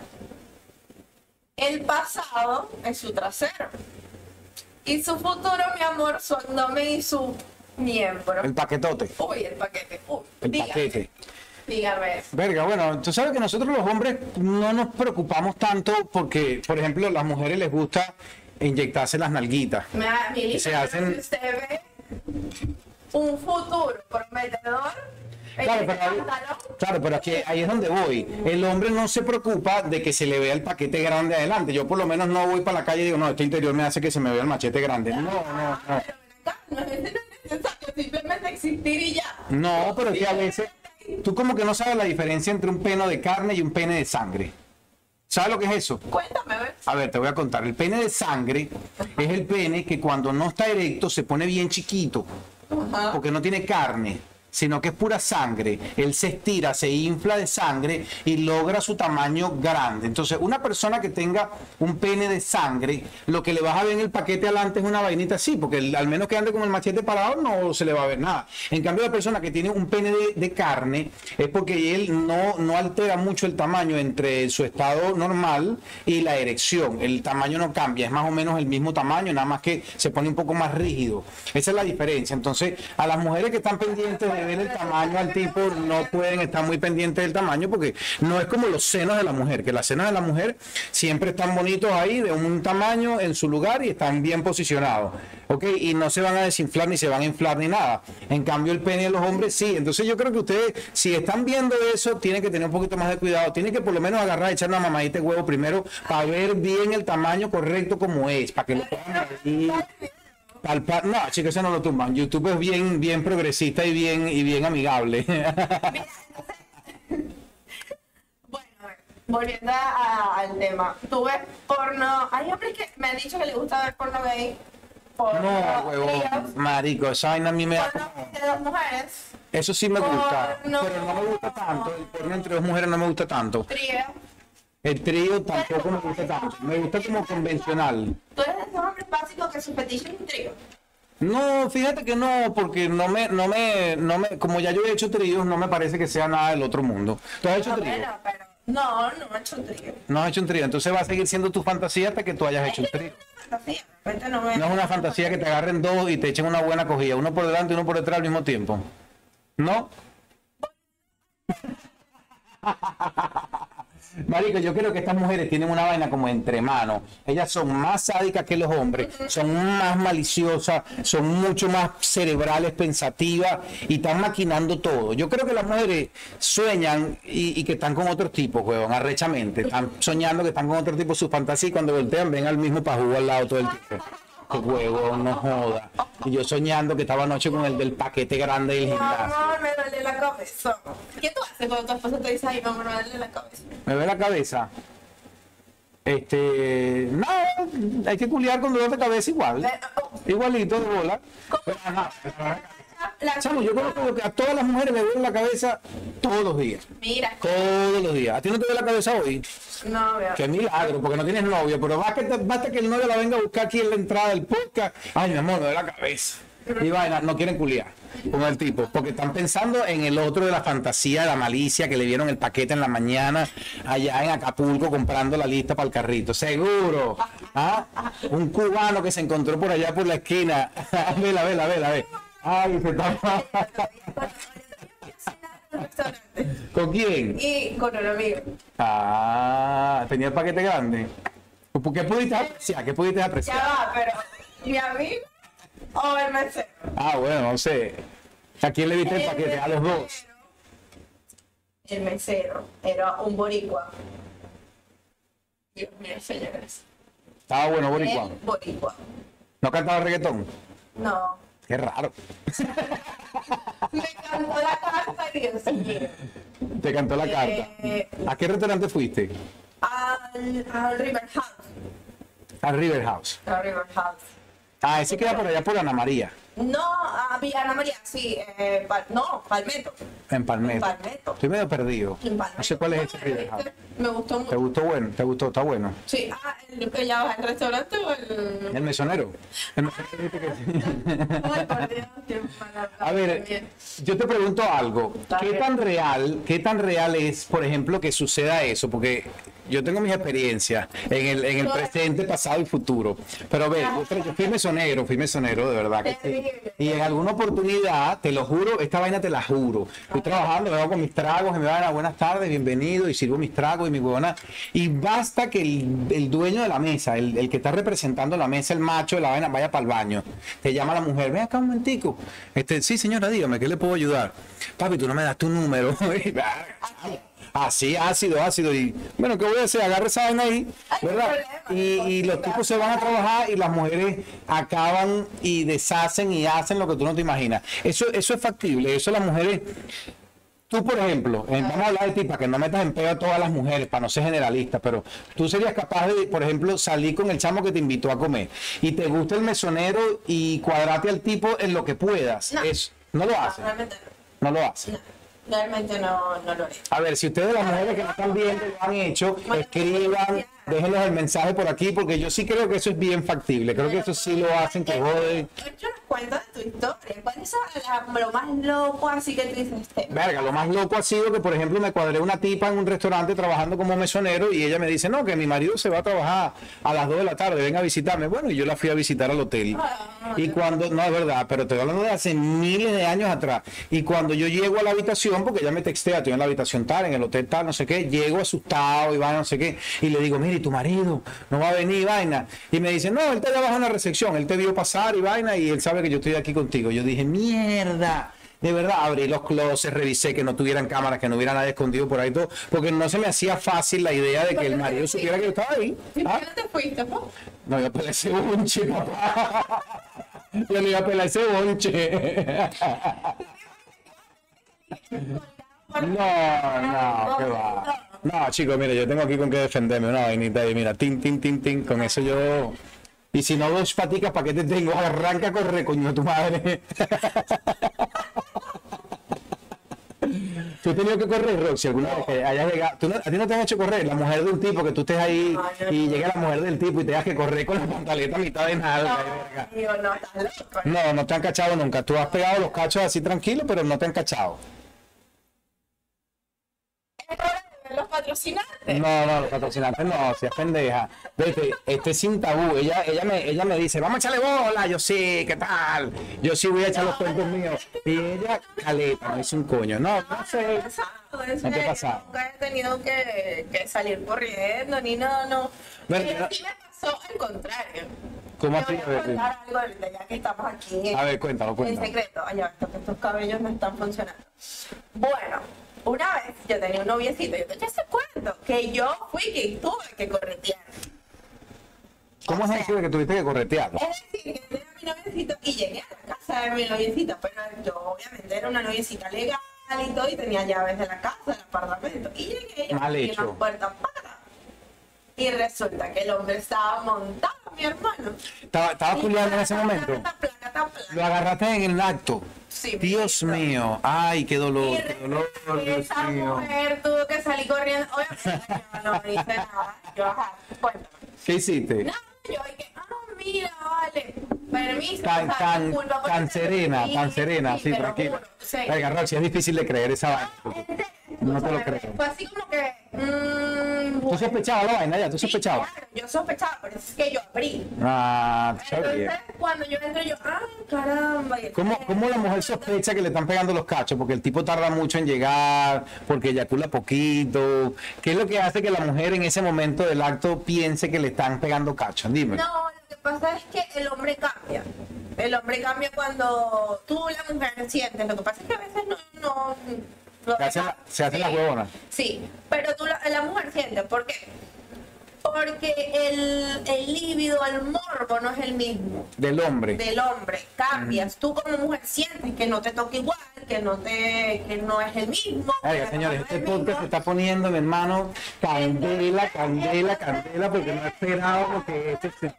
El pasado es su trasero. Y su futuro, mi amor, su abdomen y su miembro. El paquetote. Uy, el paquete. Uy, El dígame, paquete. dígame. Verga, bueno, tú sabes que nosotros los hombres no nos preocupamos tanto porque, por ejemplo, a las mujeres les gusta inyectarse las nalguitas. Me da mi se hacen- si usted ve un futuro prometedor, Claro, pero, claro, pero aquí, ahí es donde voy. El hombre no se preocupa de que se le vea el paquete grande adelante. Yo por lo menos no voy para la calle y digo, no, este interior me hace que se me vea el machete grande. No, no, no. pero acá, no es necesario, simplemente existir y ya. No, pero es que a veces tú como que no sabes la diferencia entre un pene de carne y un pene de sangre. ¿Sabes lo que es eso? Cuéntame, ve. A ver, te voy a contar. El pene de sangre es el pene que cuando no está erecto se pone bien chiquito, Ajá. porque no tiene carne, sino que es pura sangre. Él se estira, se infla de sangre y logra su tamaño grande. Entonces, una persona que tenga un pene de sangre, lo que le vas a ver en el paquete adelante es una vainita así, porque al menos que ande con el machete parado no se le va a ver nada. En cambio, la persona que tiene un pene de, de carne es porque él no, no altera mucho el tamaño entre su estado normal y la erección. El tamaño no cambia, es más o menos el mismo tamaño, nada más que se pone un poco más rígido. Esa es la diferencia. Entonces, a las mujeres que están pendientes de ver el tamaño al tipo, no pueden estar muy pendientes del tamaño porque no es como los senos de la mujer, que las senos de la mujer siempre están bonitos ahí, de un tamaño en su lugar y están bien posicionados. ¿Ok? Y no se van a desinflar ni se van a inflar ni nada. En cambio, el pene de los hombres sí. Entonces, yo creo que ustedes, si están viendo eso, tienen que tener un poquito más de cuidado. Tienen que por lo menos agarrar, echar una mamadita de huevo primero para ver bien el tamaño correcto como es, para que lo puedan medir. Palpar, no, chicos, eso no lo tumban. YouTube es bien, bien progresista y bien, y bien amigable. Mira, entonces, bueno, volviendo a- al tema, tú ves porno, hay hombres que me han dicho que les gusta ver porno gay, porno No, huevón, marico, esa vaina a mí me da de dos mujeres, Eso sí me gusta, Porno. pero no me gusta tanto. El porno entre dos mujeres no me gusta tanto. El trío tampoco me gusta tanto. Me gusta como convencional. Tú eres de esos hombres básicos que su fetiche es un trío. No, fíjate que no, porque no me, no me, no me, como ya yo he hecho tríos, no me parece que sea nada del otro mundo. ¿Tú has hecho Ah, trío? bueno, pero no, no he hecho un trío. No has hecho un trío, entonces va a seguir siendo tu fantasía hasta que tú hayas hecho un trío. Me... No es una fantasía que te agarren dos y te echen una buena cogida, uno por delante y uno por detrás al mismo tiempo. ¿No? Marico, yo creo que estas mujeres tienen una vaina como entre manos. Ellas son más sádicas que los hombres, son más maliciosas, son mucho más cerebrales, pensativas y están maquinando todo. Yo creo que las mujeres sueñan y, que están con otros tipos, huevón, arrechamente. Están soñando que están con otro tipo, sus fantasías y cuando voltean ven al mismo pajú al lado todo el tiempo. Que huevón, no joda. Y yo soñando que estaba anoche con el del paquete grande del gimnasio. amor, me duele la cabeza. ¿Qué tú haces cuando tu esposa te dice, ay, mamá, me duele la cabeza? Me ve la cabeza. Este, nada, hay que culiar con dolor de cabeza igual. Eh, oh, Igualito de bola. Pero, ajá, la- Chamo, yo conozco que a todas las mujeres le duele la cabeza todos los días. Mira, Todos los días. ¿A ti no te duele la cabeza hoy? no, veo. Qué milagro, porque no tienes novio, pero basta que, te- basta que el novio la venga a buscar aquí en la entrada del podcast. Ay, mi amor, me duele la cabeza. Y vaina, no quieren culiar con el tipo, porque están pensando en el otro de la fantasía, de la malicia, que le dieron el paquete en la mañana allá en Acapulco comprando la lista para el carrito. Seguro. ¿Ah? Un cubano que se encontró por allá por la esquina. vela, vela, vela, vela. Ay, se está... ¿Con quién? Y con un amigo. Ah, tenía el paquete grande. ¿Por qué pudiste apreciar? ¿Qué pudiste Ya apreciar? va, pero mi amigo o el mesero. Ah, bueno, no sé. ¿A quién le viste el paquete? A los dos. El mesero era un boricua. Dios mío, señores. Estaba bueno, boricua. El boricua. ¿No cantaba reggaetón? No. Qué raro. Me cantó la carta y Dios mío. Te cantó la carta. Eh, ¿A qué restaurante fuiste? Al, al River House. Al River House. Al River House. Ah, ese queda por allá por Ana María, No, a Ana María, sí. Eh, Pal- no, Palmetto. en Palmetto. Palmetto. Estoy medio perdido. En Palmetto. No sé cuál es ese River House. Me gustó ¿Te mucho. gustó bueno? ¿Te gustó? Está bueno. Sí, ah, el, el, ya va, ¿el restaurante o el...? El mesonero. El mesonero dice que sí. Ay, por Dios, qué mala- A ver, yo te pregunto algo. ¿Qué tan real, qué tan real es, por ejemplo, que suceda eso? Porque yo tengo mis experiencias en el, en el presente, pasado y futuro. Pero a ver, yo, fui mesonero, fui mesonero, de verdad que. Y en alguna oportunidad, te lo juro, esta vaina te la juro. Estoy trabajando, me hago con mis tragos, y me van a buenas tardes, bienvenido, y sirvo mis tragos y mi huevona. Y basta que el, el dueño de la mesa, el, el que está representando la mesa, el macho de la vaina, vaya para el baño. Te llama la mujer, ven acá un momentico. Este, sí, señora, dígame, ¿qué le puedo ayudar? Papi, tú no me das tu número. Así, ácido, ácido. Y bueno, ¿qué voy a hacer? Agarra esa vaina ahí, ¿verdad? no Y, y los tipos se van a trabajar y las mujeres acaban y deshacen y hacen lo que tú no te imaginas. Eso, eso es factible. Eso las mujeres. Tú, por ejemplo, eh, vamos a hablar de ti para que no metas en pedo a todas las mujeres, para no ser generalista, pero tú serías capaz de, por ejemplo, salir con el chamo que te invitó a comer y te gusta el mesonero y cuadrate al tipo en lo que puedas. No. Es- no lo No, haces. realmente No lo haces. no. Realmente no, no lo haré. A ver, si ustedes las mujeres que no están viendo lo han hecho, escriban, déjenos el mensaje por aquí, porque yo sí creo que eso es bien factible. Creo que eso sí lo hacen que joden. Yo nos cuento de tu historia. ¿Cuál es la- lo más loco así que tú dices este? Verga, lo más loco ha sido que, por ejemplo, me cuadré una tipa en un restaurante trabajando como mesonero y ella me dice, no, que mi marido se va a trabajar a las 2 de la tarde, venga a visitarme. Bueno, y yo la fui a visitar al hotel. Y cuando, no es verdad, pero estoy hablando de hace miles de años atrás. Y cuando yo llego a la habitación, porque ella me textea, estoy en la habitación tal, en el hotel tal, no sé qué, llego asustado y va, no sé qué, y le digo, mire, ¿y tu marido no va a venir, vaina. Y me dice, no, él allá abajo en la recepción, él te vio pasar y vaina, y él sabe que yo estoy aquí contigo. Yo dije, mierda. De verdad, abrí los closets, revisé que no tuvieran cámaras, que no hubiera nadie escondido por ahí todo, porque no se me hacía fácil la idea de que el marido supiera que yo estaba ahí. ¿Y ¿ah? te fuiste? No, yo a pelar ese bonche, papá. Yo no iba a pelar ese bonche. No, no, qué va. No, chicos, mire, yo tengo aquí con qué defenderme una vainita y mira, tin, tin, tin, tin, con eso yo. Y si no dos paticas, ¿para qué te tengo? Arranca a correr, coño tu madre. ¿Tú has tenido que correr, Roxy, alguna vez que hayas llegado? ¿Tú no- ¿A ti no te han hecho correr? La mujer de un tipo, que tú estés ahí y llegue la mujer del tipo y te tengas que correr con la pantaleta a mitad de nada. No, loco. No, no te han cachado nunca. Tú has pegado los cachos así tranquilo, pero no te han cachado. Es hora de ver los patrocinantes. No, no, los patrocinantes no, si es pendeja. Vete, este es sin tabú. Ella, ella, me, ella me dice, vamos a echarle bola. Yo sí, ¿qué tal? Yo sí voy a echar los cuentos míos. Y ella, caleta, no hizo un coño. No, no sé. en ¿No te serio, pasado? Nunca he tenido que, que salir corriendo ni nada, no. Bueno, Pero no- sí me pasó al contrario. ¿Cómo así? voy A contar algo ahorita, ya que estamos aquí. A ver, cuéntalo, En cuéntalo. secreto. Ay, esto- que estos cabellos no están funcionando. Bueno, una vez yo tenía un noviecito, yo te ese cuento, que yo fui quien tuve que corretear. ¿Cómo O es sea, eso de que tuviste que corretearlo? Es decir, que tenía mi noviecito y llegué a la casa de mi noviecito, pero yo obviamente era una noviecita legal y todo, y tenía llaves de la casa, del apartamento. Y llegué y Mal hecho. la puerta para. Y resulta que el hombre estaba montado, mi hermano. ¿Estaba, estaba en ese momento? placa, placa, placa. Lo agarraste en el acto. Sí, Dios mijito. mío. Ay, qué dolor, qué dolor, Dios esa mío. mujer tuvo que salir corriendo. Yo no hice nada. Yo, ajá, cuéntame. ¿Qué hiciste? No, yo ah, mira, vale, permiso. Tan, o sea, tan, tan este serena, tan serena, sí, tranquila. sí. Venga, Roxy, es difícil de creer esa vaina. Este, No te lo creo. Fue así como que. Mmm, ¿Tú sospechabas la vaina ya? ¿Tú sí, sospechabas? Claro, yo sospechaba, pero es que yo abrí. Ah, bien. Entonces, cuando yo entro, yo, ah, caramba. ¿Cómo, ¿Cómo la mujer sospecha que le están pegando los cachos? Porque el tipo tarda mucho en llegar, porque eyacula poquito. ¿Qué es lo que hace que la mujer en ese momento del acto piense que le están pegando cachos? Dime. No, que pasa es que el hombre cambia. El hombre cambia cuando tú, la mujer, sientes. Lo que pasa es que a veces no. no no Se hacen hacen Sí. las huevonas. Sí, pero tú, la, la mujer siente. ¿Por qué? Porque el, el líbido, el morbo no es el mismo Del hombre. del hombre. Cambias. Tú como mujer sientes que no te toca igual, que no te que no es el mismo. Oiga, señores, no es este podcast se está poniendo, mi hermano, candela, candela, candela, porque no he esperado lo que este se...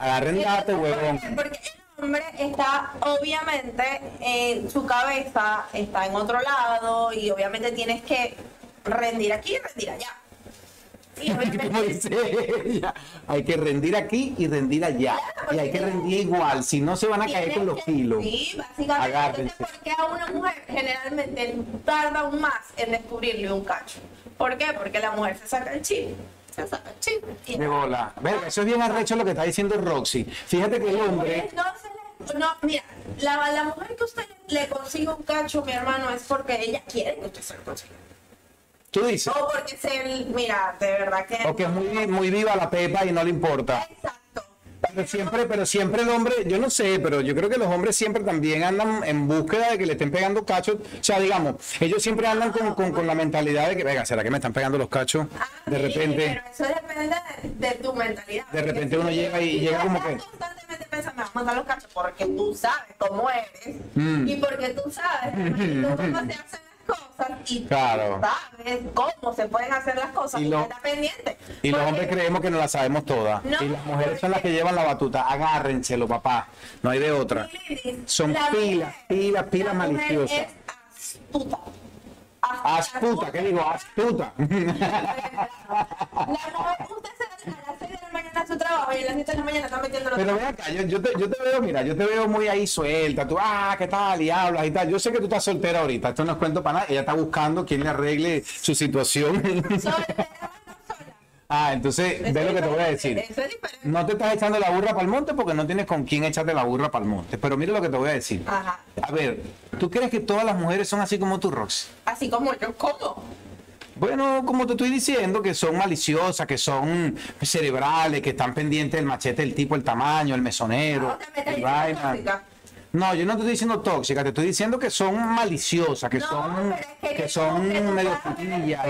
Agarren datos, huevón. Porque el hombre está, obviamente, en su cabeza está en otro lado y obviamente tienes que rendir aquí y rendir allá. Como dice ella, hay que rendir aquí y rendir allá. Y hay que rendir igual, si no se van a caer con los kilos. Sí, básicamente. Agárrense. Entonces, ¿por qué a una mujer generalmente tarda aún más en descubrirle un cacho? ¿Por qué? Porque la mujer se saca el chip. De bola. Verga, eso es bien arrecho lo que está diciendo Roxy. Fíjate que el hombre... No, se le- no, mira, la, la mujer que usted le consiga un cacho, mi hermano, es porque ella quiere que usted se lo consiga. Tú dices, O porque se, mira, de verdad que. o que es muy, muy viva la pepa y no le importa. Exacto. Pero siempre, pero siempre el hombre, yo no sé, pero yo creo que los hombres siempre también andan en búsqueda de que le estén pegando cachos. O sea, digamos, ellos siempre andan con, con- con la mentalidad de que, venga, ¿será que me están pegando los cachos? Ah, De sí, repente, Pero eso depende de, de tu mentalidad. De repente uno llega y llega como que- constantemente pensando, me a montar los cachos porque tú sabes cómo eres Mm. y porque tú sabes cómo se hacen cosas y Claro. sabes cómo se pueden hacer las cosas Y y, lo- pendiente. y los hombres creemos que no la sabemos todas. No, y las mujeres son las que llevan la batuta. Agárrenselo, papá. No hay de otra. Son la pilas, pilas, pilas maliciosas. Es astuta. Astuta, ¿qué digo? Astuta. La mujer, usted se va a las 6 de la mañana a su trabajo y a las 7 de la mañana está metiendo Pero ven acá, yo, yo te, yo te veo, mira, yo te veo muy ahí suelta. Tú, ah, ¿qué tal? Y hablas y tal. Yo sé que tú estás soltera ahorita. Esto no es cuento para nada. Ella está buscando quien le arregle su situación. Soltera. Ah, entonces, ve lo que te voy a decir. Eso es diferente. No te estás echando la burra para el monte porque no tienes con quién echarte la burra para el monte. Pero mira lo que te voy a decir. Ajá. A ver, ¿tú crees que todas las mujeres son así como tú, Rox? Así como yo, ¿cómo? Bueno, como te estoy diciendo, que son maliciosas, que son cerebrales, que están pendientes del machete, el tipo, el tamaño, el mesonero, metas el. No, yo no te estoy diciendo tóxica, te estoy diciendo que son maliciosas, que No, son, es que son que tú medio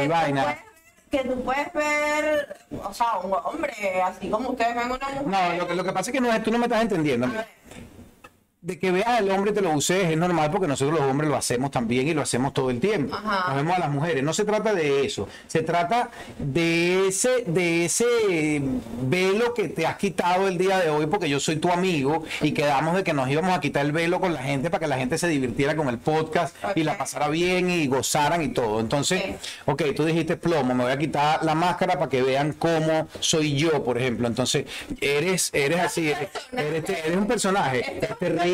y vaina. Que tú puedes ver, o sea, un hombre, así como ustedes ven una mujer. No, lo que, lo que pasa es que no tú no me estás entendiendo. De que veas al hombre y te lo uses es normal porque nosotros los hombres lo hacemos también y lo hacemos todo el tiempo. Ajá. Nos vemos a las mujeres. No se trata de eso. Se trata de ese, de ese velo que te has quitado el día de hoy porque yo soy tu amigo y quedamos de que nos íbamos a quitar el velo con la gente para que la gente se divirtiera con el podcast y la pasara bien y gozaran y todo. Entonces, ok, tú dijiste plomo, me voy a quitar la máscara para que vean cómo soy yo, por ejemplo. Entonces, eres, eres así, eres, eres, eres un personaje, terrible.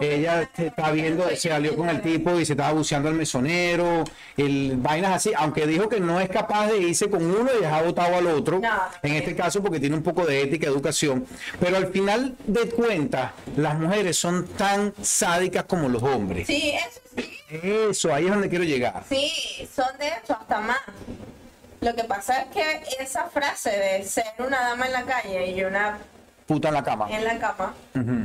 Ella está viendo, se salió con el tipo y se estaba buceando al mesonero, el, vainas así, aunque dijo que no es capaz de irse con uno y dejar votado al otro, No, en este caso porque tiene un poco de ética, educación, pero al final de cuentas, las mujeres son tan sádicas como los hombres. Sí, eso sí. Eso, ahí es donde quiero llegar. Sí, son de hecho hasta más. Lo que pasa es que esa frase de ser una dama en la calle y una Puta en la cama. en la cama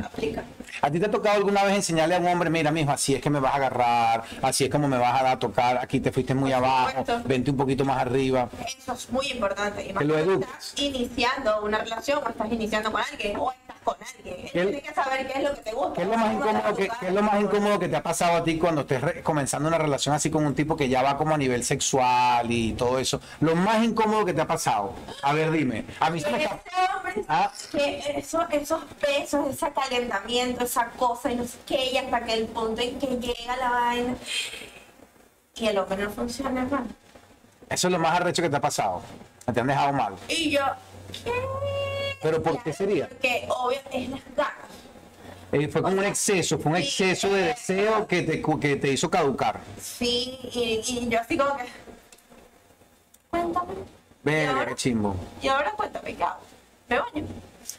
aplica. ¿A ti te ha tocado alguna vez enseñarle a un hombre, mira, mijo, así es que me vas a agarrar, así es como me vas a dar a tocar, aquí te fuiste muy Por abajo, supuesto. vente un poquito más arriba? Eso es muy importante. Y Que lo eduques. estás iniciando una relación o estás iniciando con alguien o estás con alguien. Él ¿Qué- tiene que saber qué es lo que te gusta. ¿Qué es lo más incómodo que, gusta. qué es lo más incómodo que te ha pasado a ti cuando estés comenzando una relación así con un tipo que ya va como a nivel sexual y todo eso? Lo más incómodo que te ha pasado. A ver, dime. A mí se me eso- esos besos, ese calentamiento, esa cosa, y no sé qué, y hasta que el punto en que llega la vaina y el hombre no funciona, hermano. Eso es lo más arrecho que te ha pasado. Te han dejado mal. Y yo, ¿qué? ¿Pero por qué sería? Porque obvio es las ganas. Eh, fue como un exceso, fue un exceso de deseo que te, que te hizo caducar. Sí, y, y yo así como que. Cuéntame. ¿Y Verga, qué chimbo. Y ahora cuéntame, ¿qué hago? Me baño.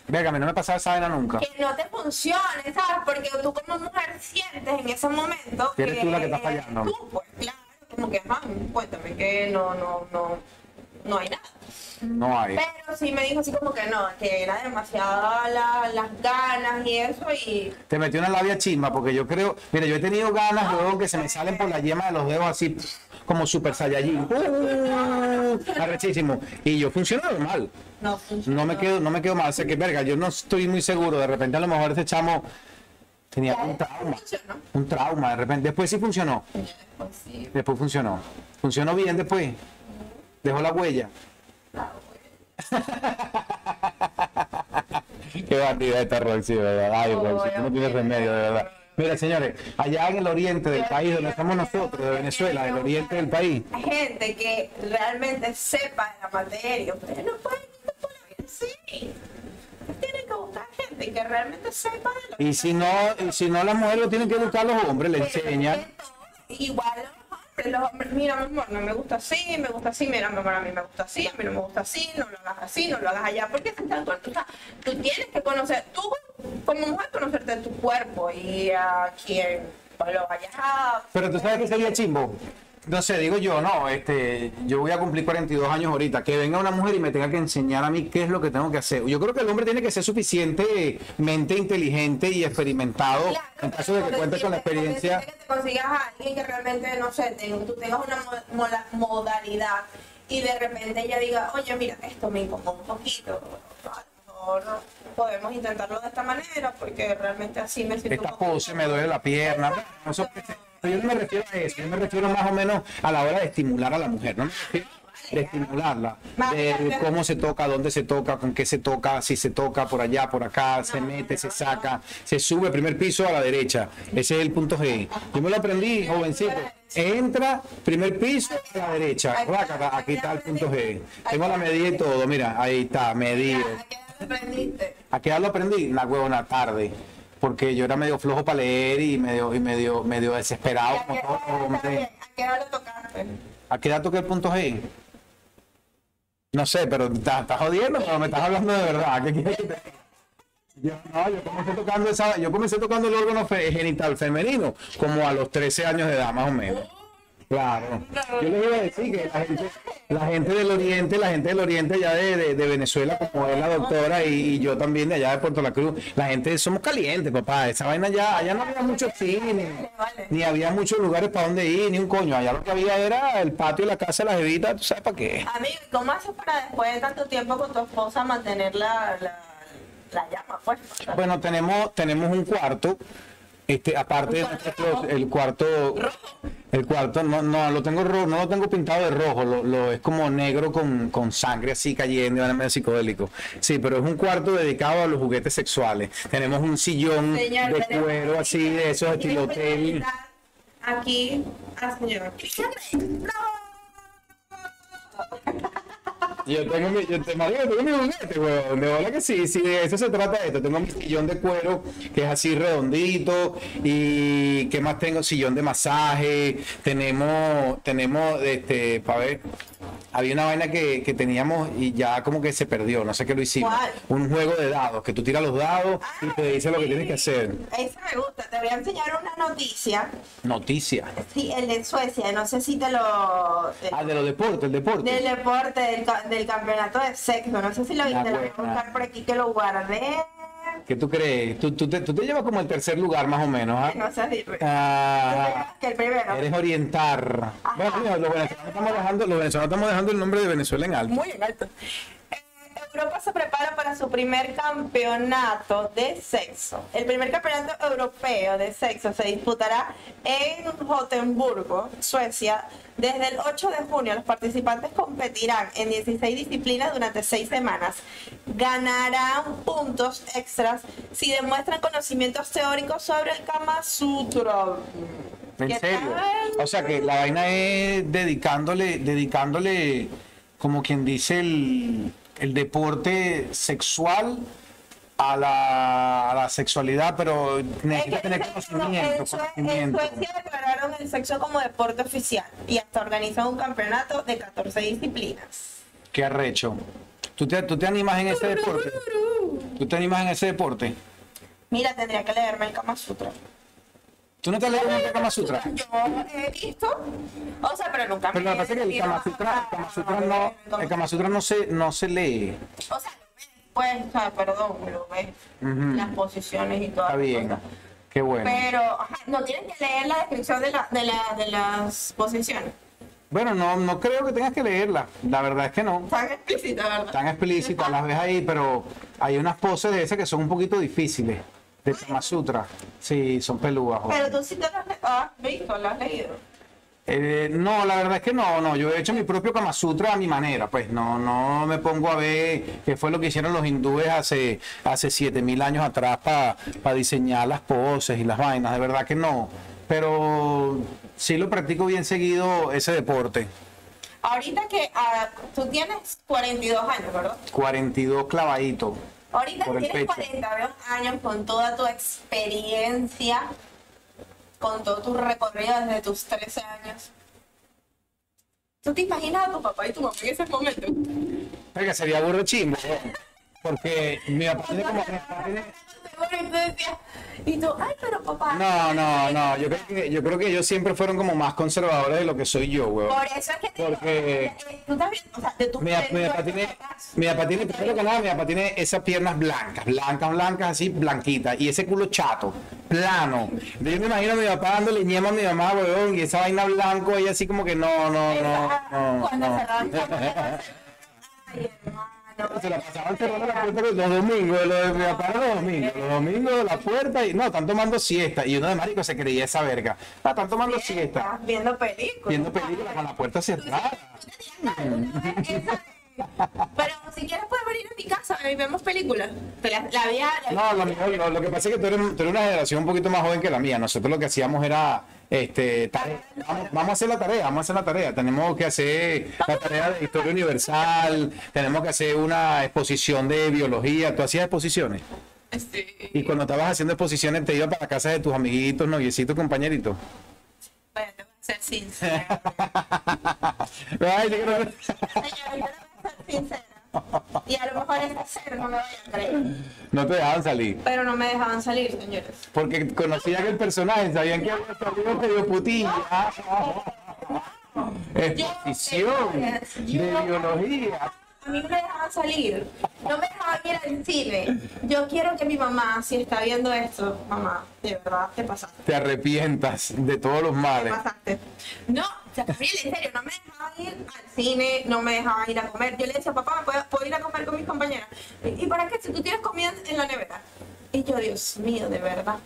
Verga, no me pasaba esa vaina nunca. Que no te funcione, ¿sabes? Porque tú como mujer sientes en ese momento Que eres tú la que está fallando. Tú, pues, claro. Como que, ah, cuéntame, que no, no, no, no hay nada. No hay. Pero sí me dijo así como que no, que era demasiada la- las ganas y eso y... Te metió una labia chimba, porque yo creo, mira, yo he tenido ganas luego que se me salen por la yema de los dedos así, como super saiyajin. ¡Uh! arrechísimo. Y yo funciono normal. No. No me quedo, no me quedo mal. O sea que verga, yo no estoy muy seguro. De repente a lo mejor ese chamo tenía un trauma. Funcionó. Un trauma, de repente. Después sí funcionó. Pues sí, Después funcionó. Funcionó bien después. Dejó la huella. Qué bandida esta Roxy, de verdad. Ay, Roxy, tú no tienes remedio, de verdad. Mira, señores, allá en el oriente del país, donde estamos nosotros, de Venezuela, del oriente del país, gente que realmente sepa de la materia. Ustedes no pueden ir por la vida así. Ustedes tienen que buscar gente que realmente sepa de la y si no, y si no las mujeres lo tienen que educar los hombres, le enseñan. Igual hombres, los hombres, mira mi amor, no me gusta así, me gusta así, mira mi amor, a mí me gusta así, a mí no me gusta así, no lo hagas así, no lo hagas allá, porque con- o sea, tú tienes que conocer, tú como mujer conocerte tu cuerpo y a quien lo vayas a... Pero tú sabes que sería chimbo. No sé, digo yo, no, este, yo voy a cumplir 42 años ahorita, que venga una mujer y me tenga que enseñar a mí qué es lo que tengo que hacer. Yo creo que el hombre tiene que ser suficientemente inteligente y experimentado Claro, en caso de que cuente con la experiencia. que te consigas a alguien que realmente, no sé, te- tú tengas una modalidad y de repente ella diga, oye, mira, esto me incomoda un poquito, podemos intentarlo de esta manera porque realmente así me siento Esta pose me duele la pierna. no, pero yo no me refiero a eso, yo me refiero más o menos a la hora de estimular a la mujer, no me refiero de estimularla, de cómo se toca, dónde se toca, con qué se toca, si se toca por allá, por acá, se mete, se saca, se sube primer piso a la derecha. Ese es el punto G. Yo me lo aprendí, jovencito. Entra, primer piso a la derecha. Aquí está el punto G. Tengo la medida y todo, mira, ahí está, medido. ¿A qué edad aprendiste? ¿A qué edad lo aprendí? La huevona tarde. Porque yo era medio flojo para leer y medio, y medio, medio desesperado. ¿A como qué edad- hombres. ¿A qué edad lo tocaste? ¿A qué edad toqué el punto G? No sé, pero estás estás jodiendo, pero me estás hablando de verdad. ¿Qué quieres que te yo, no, yo comencé tocando esa, yo comencé tocando el órgano fe- genital femenino como a los 13 años de edad, más o menos. Claro. Yo les iba a decir que la gente, la gente del oriente, la gente del oriente allá de, de- de Venezuela, como es la doctora y, y yo también de allá de Puerto La Cruz, la gente somos calientes, papá. Esa vaina allá, allá no había mucho cine, ni había muchos lugares para donde ir, ni un coño. Allá lo que había era el patio y la casa de las evitas, ¿tú sabes para qué? Amigo, ¿cómo haces para después de tanto tiempo con tu esposa mantener la, la, la llama, pues. Bueno, tenemos, tenemos un cuarto. Este, aparte de el cuarto, el cuarto, no, no lo tengo rojo, no lo tengo pintado de rojo, lo, lo- es como negro con, con sangre así cayendo, y medio psicodélico. Sí, pero es un cuarto dedicado a los juguetes sexuales. Tenemos un sillón Señor, de cuero así, de esos estilo hotel. Aquí al señor. Yo tengo mi, yo te, marico, tengo mi juguete, weón. De verdad que sí, sí, de eso se trata esto. Tengo mi sillón de cuero que es así redondito. Y qué más tengo, sillón de masaje. Tenemos, tenemos, este, para ver, había una vaina que, que teníamos y ya como que se perdió, no sé qué lo hicimos. ¿Cuál? Un juego de dados, que tú tiras los dados y te dice lo que tienes que hacer. Ese me gusta. Te voy a enseñar una noticia. Noticia. Sí, el de Suecia. No sé si te lo. te- Ah, de los deportes, el deporte. del deporte, del, del campeonato de sexo. No sé si lo viste. Lo voy a buscar por aquí que lo guardé. ¿Qué tú crees? Tú, tú, te, tú te llevas como el tercer lugar más o menos, ¿ah? No sé si. Ah, que el primero. Eres orientar. Bueno, mira, los venezolanos estamos dejando, los venezolanos estamos dejando el nombre de Venezuela en alto. Muy en alto. Europa se prepara para su primer campeonato de sexo. El primer campeonato europeo de sexo se disputará en Gotemburgo, Suecia. Desde el 8 de junio los participantes competirán en 16 disciplinas durante 6 semanas. Ganarán puntos extras si demuestran conocimientos teóricos sobre el Kama Sutra. En ¿Qué serio. tal? O sea que la vaina es dedicándole, dedicándole, como quien dice, el, el deporte sexual a la, a la sexualidad, pero necesita tener conocimiento, en conocimiento. En Suecia declararon el sexo como deporte oficial y hasta organizan un campeonato de 14 disciplinas. Qué arrecho. ¿Tú te, ¿Tú te animas en ese deporte? ¿Tú te animas en ese deporte? Mira, tendría que leerme el Kama Sutra. ¿Tú no te has leído nunca Kama Sutra? Yo he visto, o sea, pero nunca Pero lo que pasa es que el Kama Sutra, el Kama Sutra no, el Kama Sutra no se, no se lee. O sea, lo ves, pues, o sea, perdón, lo ves, las posiciones y todo. Está bien. Qué bueno. Pero ajá, no tienen que leer la descripción de, la, de, la, de las posiciones. Bueno, no, no creo que tengas que leerla. La verdad es que no. Tan explícita, ¿verdad? Tan explícitas, las ves ahí, pero hay unas poses de esas que son un poquito difíciles. De Kama Sutra. Sí, son peludas. joder. Pero tú sí te lo has, has visto, lo has leído. Eh, no, la verdad es que no, no. Yo he hecho mi propio Kama Sutra a mi manera. Pues no, no me pongo a ver qué fue lo que hicieron los hindúes hace, hace 7000 años atrás para diseñar las poses y las vainas. De verdad que no. Pero sí lo practico bien seguido ese deporte. Ahorita que ah, tú tienes 42 años, ¿verdad? 42 clavaditos. Ahorita tienes pecho. 42 años con toda tu experiencia, con todo tu recorrido desde tus 13 años. ¿Tú te imaginas a tu papá y tu mamá en ese momento? Oiga, sería burro chimbo. ¿no? Porque mi papá tiene como... Y tú decías, y tú, ay, pero papá. No, no, no. Yo creo que, yo creo que ellos siempre fueron como más conservadores de lo que soy yo, weón. Por eso es que te digo, Porque- eh, tú viendo, o sea, de tu Mi, papá tiene, papás. mi papá tiene, primero que nada, mi papá tiene esas piernas blancas, blancas, blancas, así, blanquitas, y ese culo chato, plano. Yo me imagino a mi papá dándole ñema a mi mamá, weón, y esa vaina blanco, y así como que no, no, no, no, Cuando no. Se la pasaban cerrando la puerta los domingos, los domingos, los domingos la puerta y no, están tomando siesta, y uno de marico se creía esa verga. Ah, están tomando siesta, Estás viendo películas. viendo películas con la puerta cerrada. Pero si quieres puedes venir a mi casa y vemos películas. La, la vi a- No, lo- lo que pasa es que tú eres, tú eres una generación un poquito más joven que la mía. Nosotros lo que hacíamos era, este, tarea. Vamos, vamos a hacer la tarea, vamos a hacer la tarea. Tenemos que hacer la tarea de historia universal, tenemos que hacer una exposición de biología. ¿Tú hacías exposiciones? Sí. Y cuando estabas haciendo exposiciones te ibas para la casa de tus amiguitos, noviecitos, compañeritos. Bueno, te voy a ser sincera. Ay, yo creo que- Señora, yo le voy a ser sincera. Y a lo mejor es cero, no me vayan a creer. No te dejaban salir. Pero no me dejaban salir, señores. Porque conocían el personaje, sabían que había salido medio putilla. Exposición de biología. A mí no me dejaban salir. No me dejaban ir al cine. Yo quiero que mi mamá, si está viendo esto, mamá, de verdad, te pasaste. Te arrepientas de todos los Te males. pasaste. No, O sea, Gabriel, en serio, no me dejaban ir al cine, no me dejaban ir a comer. Yo le decía, papá, ¿me puedo, puedo ir a comer con mis compañeras? ¿Y, para qué? Si tú tienes comida en la nevera. Y yo, Dios mío, de verdad.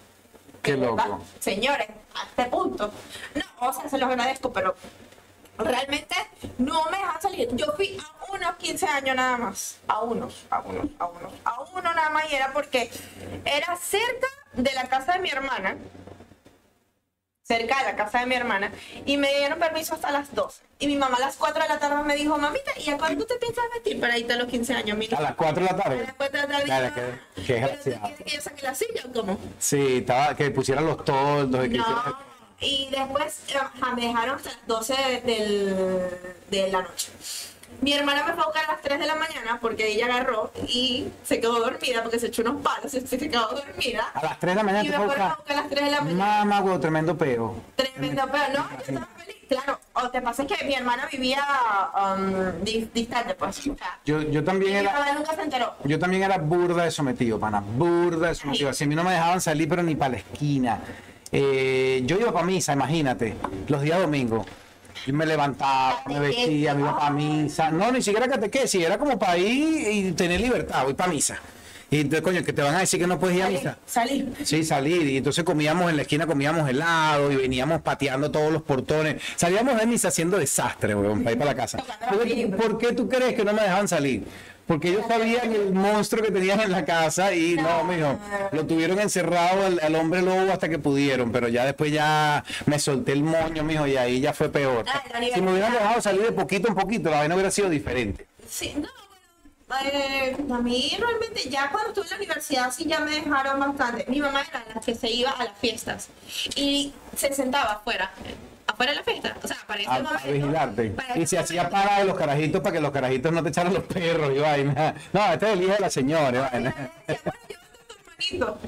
Qué De verdad. loco. Señores, a este punto. No, o sea, se los agradezco, pero realmente no me dejan salir. Yo fui a unos 15 años nada más. A unos, a unos, a unos. A uno nada más y era porque era cerca de la casa de mi hermana. Cerca de la casa de mi hermana. Y me dieron permiso hasta las 12. Y mi mamá a las 4 de la tarde me dijo, mamita, ¿y a cuándo te piensas vestir para irte a los 15 años? Mira, A las 4 de la a tarde. las 4 de la tarde. "¿Pero tú desgraciado. quieres que yo saque la silla o cómo? Sí, estaba, que pusieran los toldos. y que No, y después eh, me dejaron hasta las 12 de, del- de la noche. Mi hermana me fue a buscar a las 3 de la mañana porque ella agarró y se quedó dormida porque se echó unos palos y se quedó dormida. A las 3 de la mañana Y te me fue a fueron a buscar. a las 3 de la mañana. Mamá, huevo, tremendo peo. Tremendo, pero no, yo estaba feliz. Claro, o te pasa que mi hermana vivía um, di- distante, pues. O sea, Yo, yo también mi era. mamá nunca se enteró. Yo también era burda de sometido, pana, burda de sometido. Así a mí no me dejaban salir, pero ni para la esquina. Eh, yo iba para misa, imagínate, los días domingos. Y me levantaba, me vestía, me iba para misa. No, ni siquiera catequesis, era como para ir y tener libertad, voy para misa. Y entonces, coño, que te van a decir que no puedes ir a misa. Salir. Sí, salir. Y entonces comíamos en la esquina, comíamos helado y veníamos pateando todos los portones. Salíamos de misa haciendo desastre, weón, para ir para la casa. Tocando ¿Por qué, timbre. por qué tú crees que no me dejaban salir? Porque ellos sabían el monstruo que tenían en la casa y no, mijo, lo tuvieron encerrado al, al hombre lobo hasta que pudieron, pero ya después ya me solté el moño, mijo, y ahí ya fue peor. Ah, Si me hubieran dejado salir de poquito en poquito, la vaina hubiera sido diferente. Sí, no, eh, a mí realmente ya cuando estuve en la universidad sí ya me dejaron bastante. Mi mamá era la que se iba a las fiestas y se sentaba afuera, afuera de la fiesta, o sea, para ese A, vigilarte. para Y se hacía para de los carajitos para que los carajitos no te echaran los perros y vaina. No, este es el hijo de la señora y vaina. Decía, bueno, llévate a tu hermanito.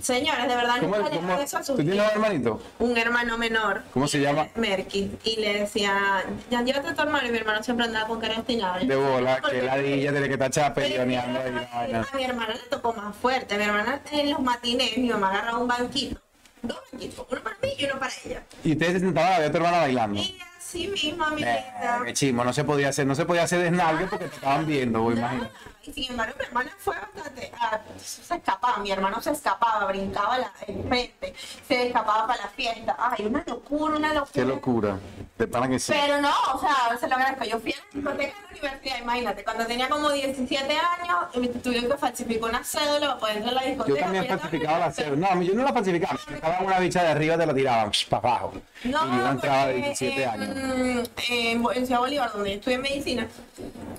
Señores, de verdad ¿Cómo, le cómo- eso a ¿Tú sus tienes hijos. un hermanito? un hermano menor. ¿Cómo se llama? Merky. Y le decía, ya llévate a tu hermano. Y mi hermano siempre andaba con cara obstinada. De bola, que ladilla, de que está la a mi hermana le tocó más fuerte. Mi hermana en los matines, mi mamá agarraba un banquito. Dos banquitos, uno para mí y uno para ella. Y ustedes se sentaban a ver a tu hermana bailando. Y así mismo, mi Eh, vida. qué chimo, no se podía hacer, no se podía hacer desnalgue porque te estaban viendo, vos imagínate. Y sin embargo, mi hermana fue bastante. ah, se escapaba, mi hermano se escapaba, brincaba la, el frente, se escapaba para la fiesta. Ay, una locura, una locura. Qué locura. De pana que sí. Pero no, o sea, se lo agradezco. Yo fui a la discoteca de la universidad, imagínate, cuando tenía como 17 años, y me tuvieron que falsificar una cédula para poder entrar a la discoteca. Yo también falsificaba la cédula. No, yo no la falsificaba. Me sacaban una bicha de arriba te la tiraban para abajo. No, y yo entraba de porque 17 en- años. En, en Ciudad Bolívar, donde yo estudié medicina,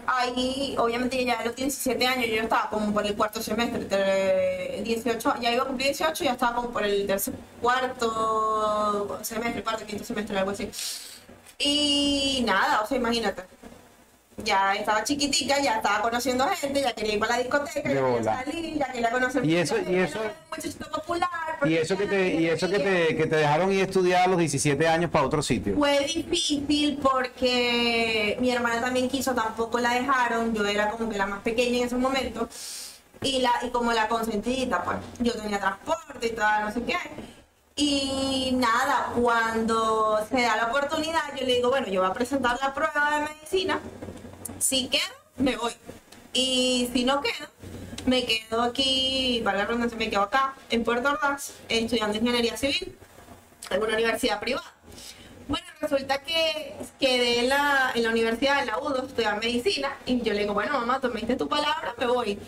ahí obviamente ya a los 17 años, yo estaba como por el cuarto semestre, entre 18, ya iba a cumplir 18 y ya estaba como por el tercer, cuarto semestre, cuarto, quinto semestre, algo así. Y nada, o sea, imagínate. Ya estaba chiquitica, ya estaba conociendo gente, ya quería ir para la discoteca, ya quería salir, ya quería conocer Y eso- y eso- muchachito popular. Y eso que te, y eso que te, que te dejaron ir a estudiar a los 17 años para otro sitio. fue difícil porque mi hermana también quiso, tampoco la dejaron, yo era como que la más pequeña en ese momento y, la, y como la consentida, pues yo tenía transporte y tal, no sé qué. Y nada, cuando se da la oportunidad, yo le digo, bueno, yo voy a presentar la prueba de medicina, si quedo, me voy. Y si no quedo, me quedo aquí, para la redundancia, me quedo acá, en Puerto Ordaz, estudiando ingeniería civil en una universidad privada. Bueno, resulta que quedé en la, en la universidad de la UDO, estudiar medicina, y yo le digo, bueno, mamá, tomaste tu palabra, me voy.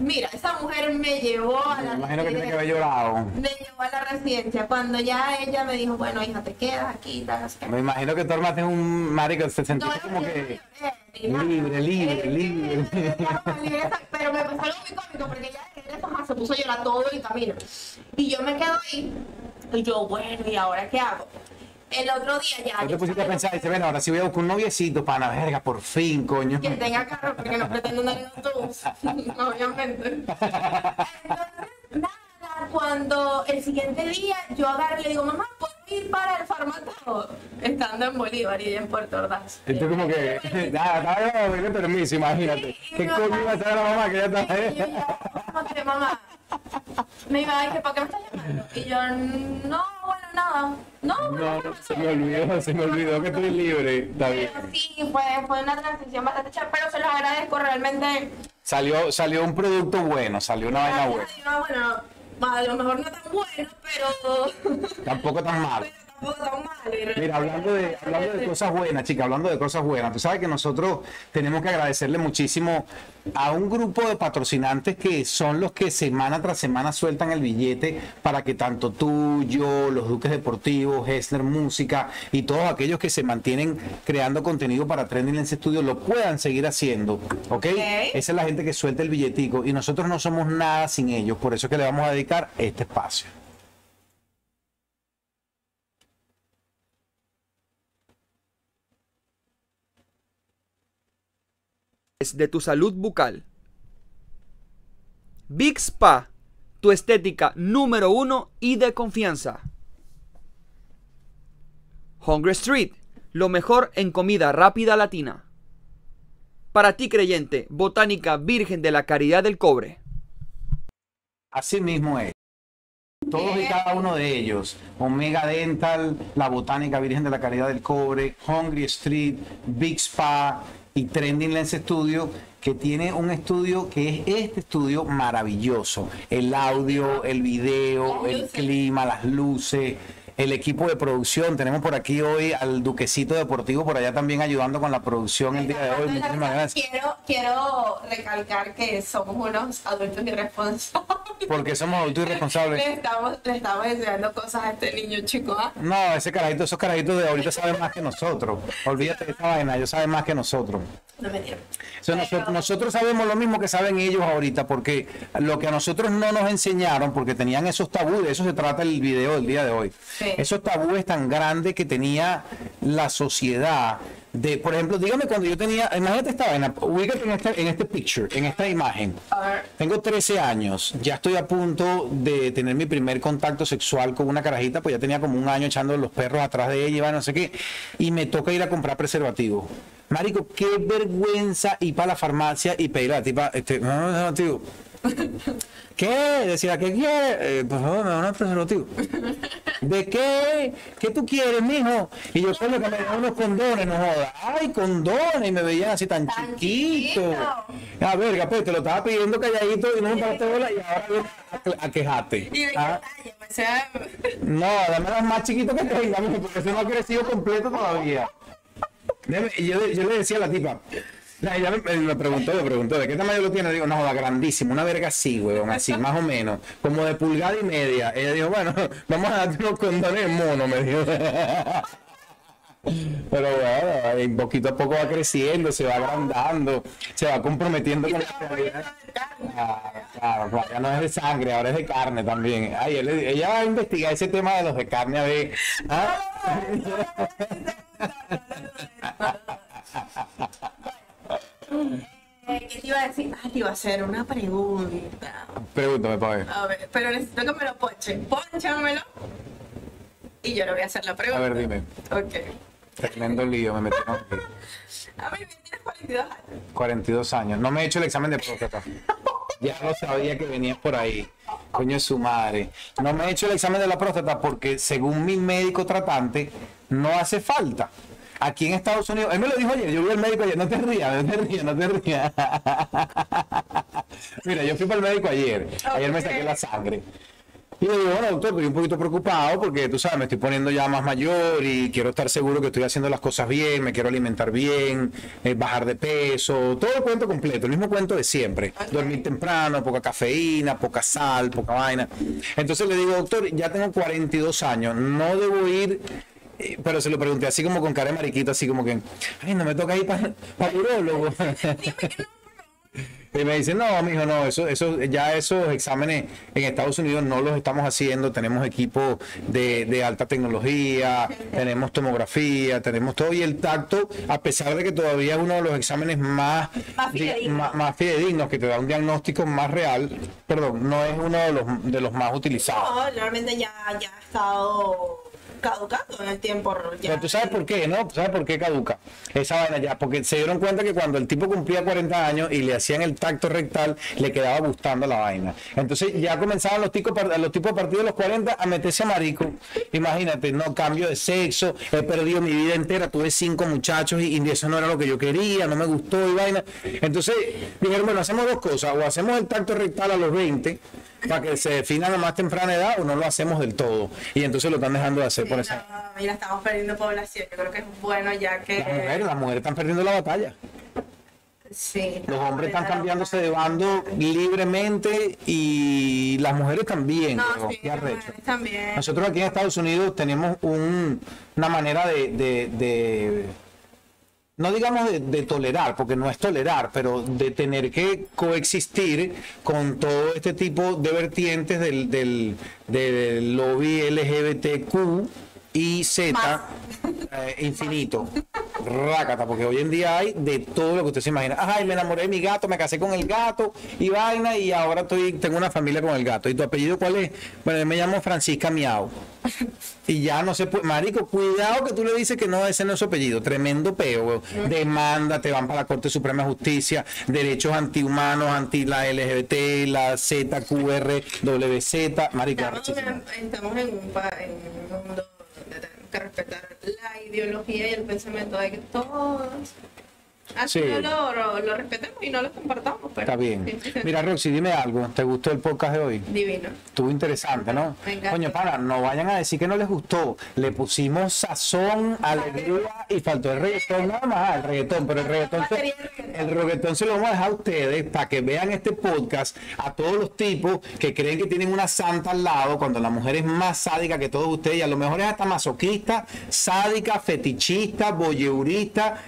Mira, esa mujer me llevó a Me la imagino que tiene que haber llorado. Me llevó a la residencia. Cuando ya ella me dijo, bueno, hija, te quedas aquí. Me imagino que tú armaste un marico, se sentía no, como que libre, libre, Eh, libre. libre, libre, Pero me pasó algo muy cómico porque ella de se puso a llorar todo el camino. Y yo me quedo ahí. Y yo, bueno, ¿y ahora qué hago? El otro día ya. ¿No te yo pusiste a pensar? Dice, bueno, ahora sí voy a buscar un noviecito, pana, verga, por fin, coño. que tenga carro porque no pretendo andar en autobús, obviamente. Entonces, nada, cuando el siguiente día yo agarro y le digo, mamá, ¿puedo ir para el farmacéutico? Estando en Bolívar y en Puerto Ordaz. Esto es como que, nada, nada, dile permiso, imagínate. ¿Qué coño iba a hacer la mamá que ya yo como que, mamá, me iba a decir, ¿para qué me estás llamando? Y yo, no, bueno, nada. No, No, no, se me olvidó, se me olvidó que estoy libre. Pero sí, fue, fue una transición bastante chévere, pero se los agradezco realmente. Salió, salió un producto bueno, salió una vaina buena. No, bueno, a lo mejor no tan bueno, pero, Tampoco tan mal. pero tampoco tan malo. Mira, hablando de, hablando de cosas buenas, chica, hablando de cosas buenas, tú sabes que nosotros tenemos que agradecerle muchísimo a un grupo de patrocinantes que son los que semana tras semana sueltan el billete para que tanto tú, yo, los Duques Deportivos, Hessler Música y todos aquellos que se mantienen creando contenido para Trending Lens Studio lo puedan seguir haciendo, ¿ok? Esa es la gente que suelta el billetico y nosotros no somos nada sin ellos, por eso es que le vamos a dedicar este espacio. De tu salud bucal. Big Spa, tu estética número uno y de confianza. Hungry Street, lo mejor en comida rápida latina. Para ti creyente, Botánica Virgen de la Caridad del Cobre. Así mismo es. Todos y cada uno de ellos, Omega Dental, la Botánica Virgen de la Caridad del Cobre, Hungry Street, Big Spa y Trending Lens Studio, que tiene un estudio que es este estudio maravilloso. El audio, el video, el clima, las luces, el equipo de producción. Tenemos por aquí hoy al Duquecito Deportivo por allá también ayudando con la producción el día de hoy. Muchísimas gracias. Quiero, quiero recalcar que somos unos adultos irresponsables. Porque somos adultos irresponsables. Le estamos, le estamos enseñando cosas a este niño chico. ¿ah? No, ese carajito, esos carajitos de ahorita saben más que nosotros. Olvídate de esa vaina, ellos saben más que nosotros. No mentira. O sea, nosotros, nosotros sabemos lo mismo que saben ellos ahorita, porque lo que a nosotros no nos enseñaron, porque tenían esos tabúes, de eso se trata el video del día de hoy. Sí. Esos tabúes tan grandes que tenía la sociedad. De, por ejemplo, dígame cuando yo tenía, imagínate esta vaina, ubícate en este, en este picture, en esta imagen. Tengo 13 años, ya estoy a punto de tener mi primer contacto sexual con una carajita, pues ya tenía como un año echando los perros atrás de ella, y no sé qué, y me toca ir a comprar preservativo. Marico, qué vergüenza ir para la farmacia y pedir a la tipa, este, no, no, no, tío. ¿Qué? Decía, ¿qué quiere? Eh, por favor, me da un preservativo. ¿De qué? ¿Qué tú quieres, mijo? Y yo solo que me dan unos condones, no jodas. ¡Ay, condones! Y me veían así tan, Tan chiquito. chiquito. Ah, verga, pues te lo estaba pidiendo calladito y no me paraste bola y ahora vienes a, a quejarte. Y de qué Ah, talla, o sea, no, dame las más chiquito que tenga, porque eso no ha crecido completo todavía. Yo, le- yo le decía a la tipa, la- ella me, me preguntó, me preguntó, ¿de qué tamaño lo tiene? Digo, no, joda, grandísimo, una verga así, weón, así, más o menos, como de pulgada y media. Ella dijo, bueno, vamos a darte unos condones mono, me dijo. Pero bueno, poquito a poco va creciendo, se va agrandando, se va comprometiendo con la realidad. Claro, claro, ya no es de sangre, ahora es de carne también. Ay, él- ella va a investigar ese tema de los de carne a ver. ¿ah? Eh, ¿qué te iba a decir? Ah, te iba a hacer una pregunta. Pregúntame, pa' ver. A ver, pero necesito que me lo ponchen. Pónchamelo. Y yo le voy a hacer la A pregunta. ver, dime. Ok. Tremendo lío, me metí en un lío. A mí me tienes 42 años. 42 años. No me he hecho el examen de próstata. Ya lo sabía que venías por ahí. Coño de su madre. No me he hecho el examen de la próstata porque según mi médico tratante no hace falta. Aquí en Estados Unidos, él me lo dijo ayer, yo vi al médico ayer, no te rías, no te rías, no te rías. Mira, yo fui para el médico ayer, ayer me saqué la sangre. Y le digo, bueno, doctor, estoy un poquito preocupado porque tú sabes, me estoy poniendo ya más mayor y quiero estar seguro que estoy haciendo las cosas bien, me quiero alimentar bien, eh, bajar de peso, todo el cuento completo, el mismo cuento de siempre. Dormir temprano, poca cafeína, poca sal, poca vaina. Entonces le digo, doctor, ya tengo 42 años, no debo ir, pero se lo pregunté así como con cara de mariquita, así como que, ay, no me toca ir para el urólogo. Y me dice, no, mijo, no, eso, eso, ya esos exámenes en Estados Unidos no los estamos haciendo, tenemos equipos de, de alta tecnología, tenemos tomografía, tenemos todo, y el tacto, a pesar de que todavía es uno de los exámenes más, Más di- fidedignos. más, más fidedignos, que te da un diagnóstico más real, perdón, no es uno de los, de los más utilizados. No, realmente ya, ya ha estado caducando en el tiempo. Pero tú sabes por qué, ¿no? ¿Tú sabes por qué caduca esa vaina ya? Porque se dieron cuenta que cuando el tipo cumplía 40 años y le hacían el tacto rectal, le quedaba gustando la vaina. Entonces ya comenzaban los tipos, los tipos a partir de los 40 a meterse a marico. Imagínate, no cambio de sexo, he perdido mi vida entera, tuve cinco muchachos y, y eso no era lo que yo quería, no me gustó y vaina. Entonces dijeron, bueno, hacemos dos cosas, o hacemos el tacto rectal a los 20 para que se defina a más temprana edad o no lo hacemos del todo. Y entonces lo están dejando de hacer por esa... No, mira, estamos perdiendo población. Yo creo que es bueno ya que. Las mujeres, las mujeres están perdiendo la batalla. Sí, Los hombres están cambiándose de bando libremente y las mujeres también. No, sí, las mujeres también. Nosotros aquí en Estados Unidos tenemos un- una manera de, de- de- no digamos de, de tolerar, porque no es tolerar, pero de tener que coexistir con todo este tipo de vertientes del, del, del lobby LGBTQ y Z eh, infinito. Rácata, porque hoy en día hay de todo lo que usted se imagina. Ay, me enamoré de mi gato, me casé con el gato y vaina, y ahora estoy, tengo una familia con el gato. ¿Y tu apellido cuál es? Bueno, yo me llamo Francisca Miau. Y ya no se puede. Marico, cuidado que tú le dices que no, ese no es su apellido. Tremendo peo. Demanda, te van para la Corte Suprema de Justicia, derechos antihumanos, anti la LGBT, la ZQR, WZ. Marico, Estamos en, estamos en un, mundo que respetar la ideología y el pensamiento de que todos así Sí. no lo, lo, lo respetemos y no lo compartamos. Pero Está bien. Mira, Roxy, dime algo. ¿Te gustó el podcast de hoy? Divino. Estuvo interesante, ¿no? Encantó. Coño, para, no vayan a decir que no les gustó. Le pusimos sazón, alegría y faltó el reggaetón nada más, el reggaetón, pero el reggaetón se, el reggaetón se lo vamos a dejar a ustedes para que vean este podcast a todos los tipos que creen que tienen una santa al lado cuando la mujer es más sádica que todos ustedes y a lo mejor es hasta masoquista, sádica, fetichista, voyeurista,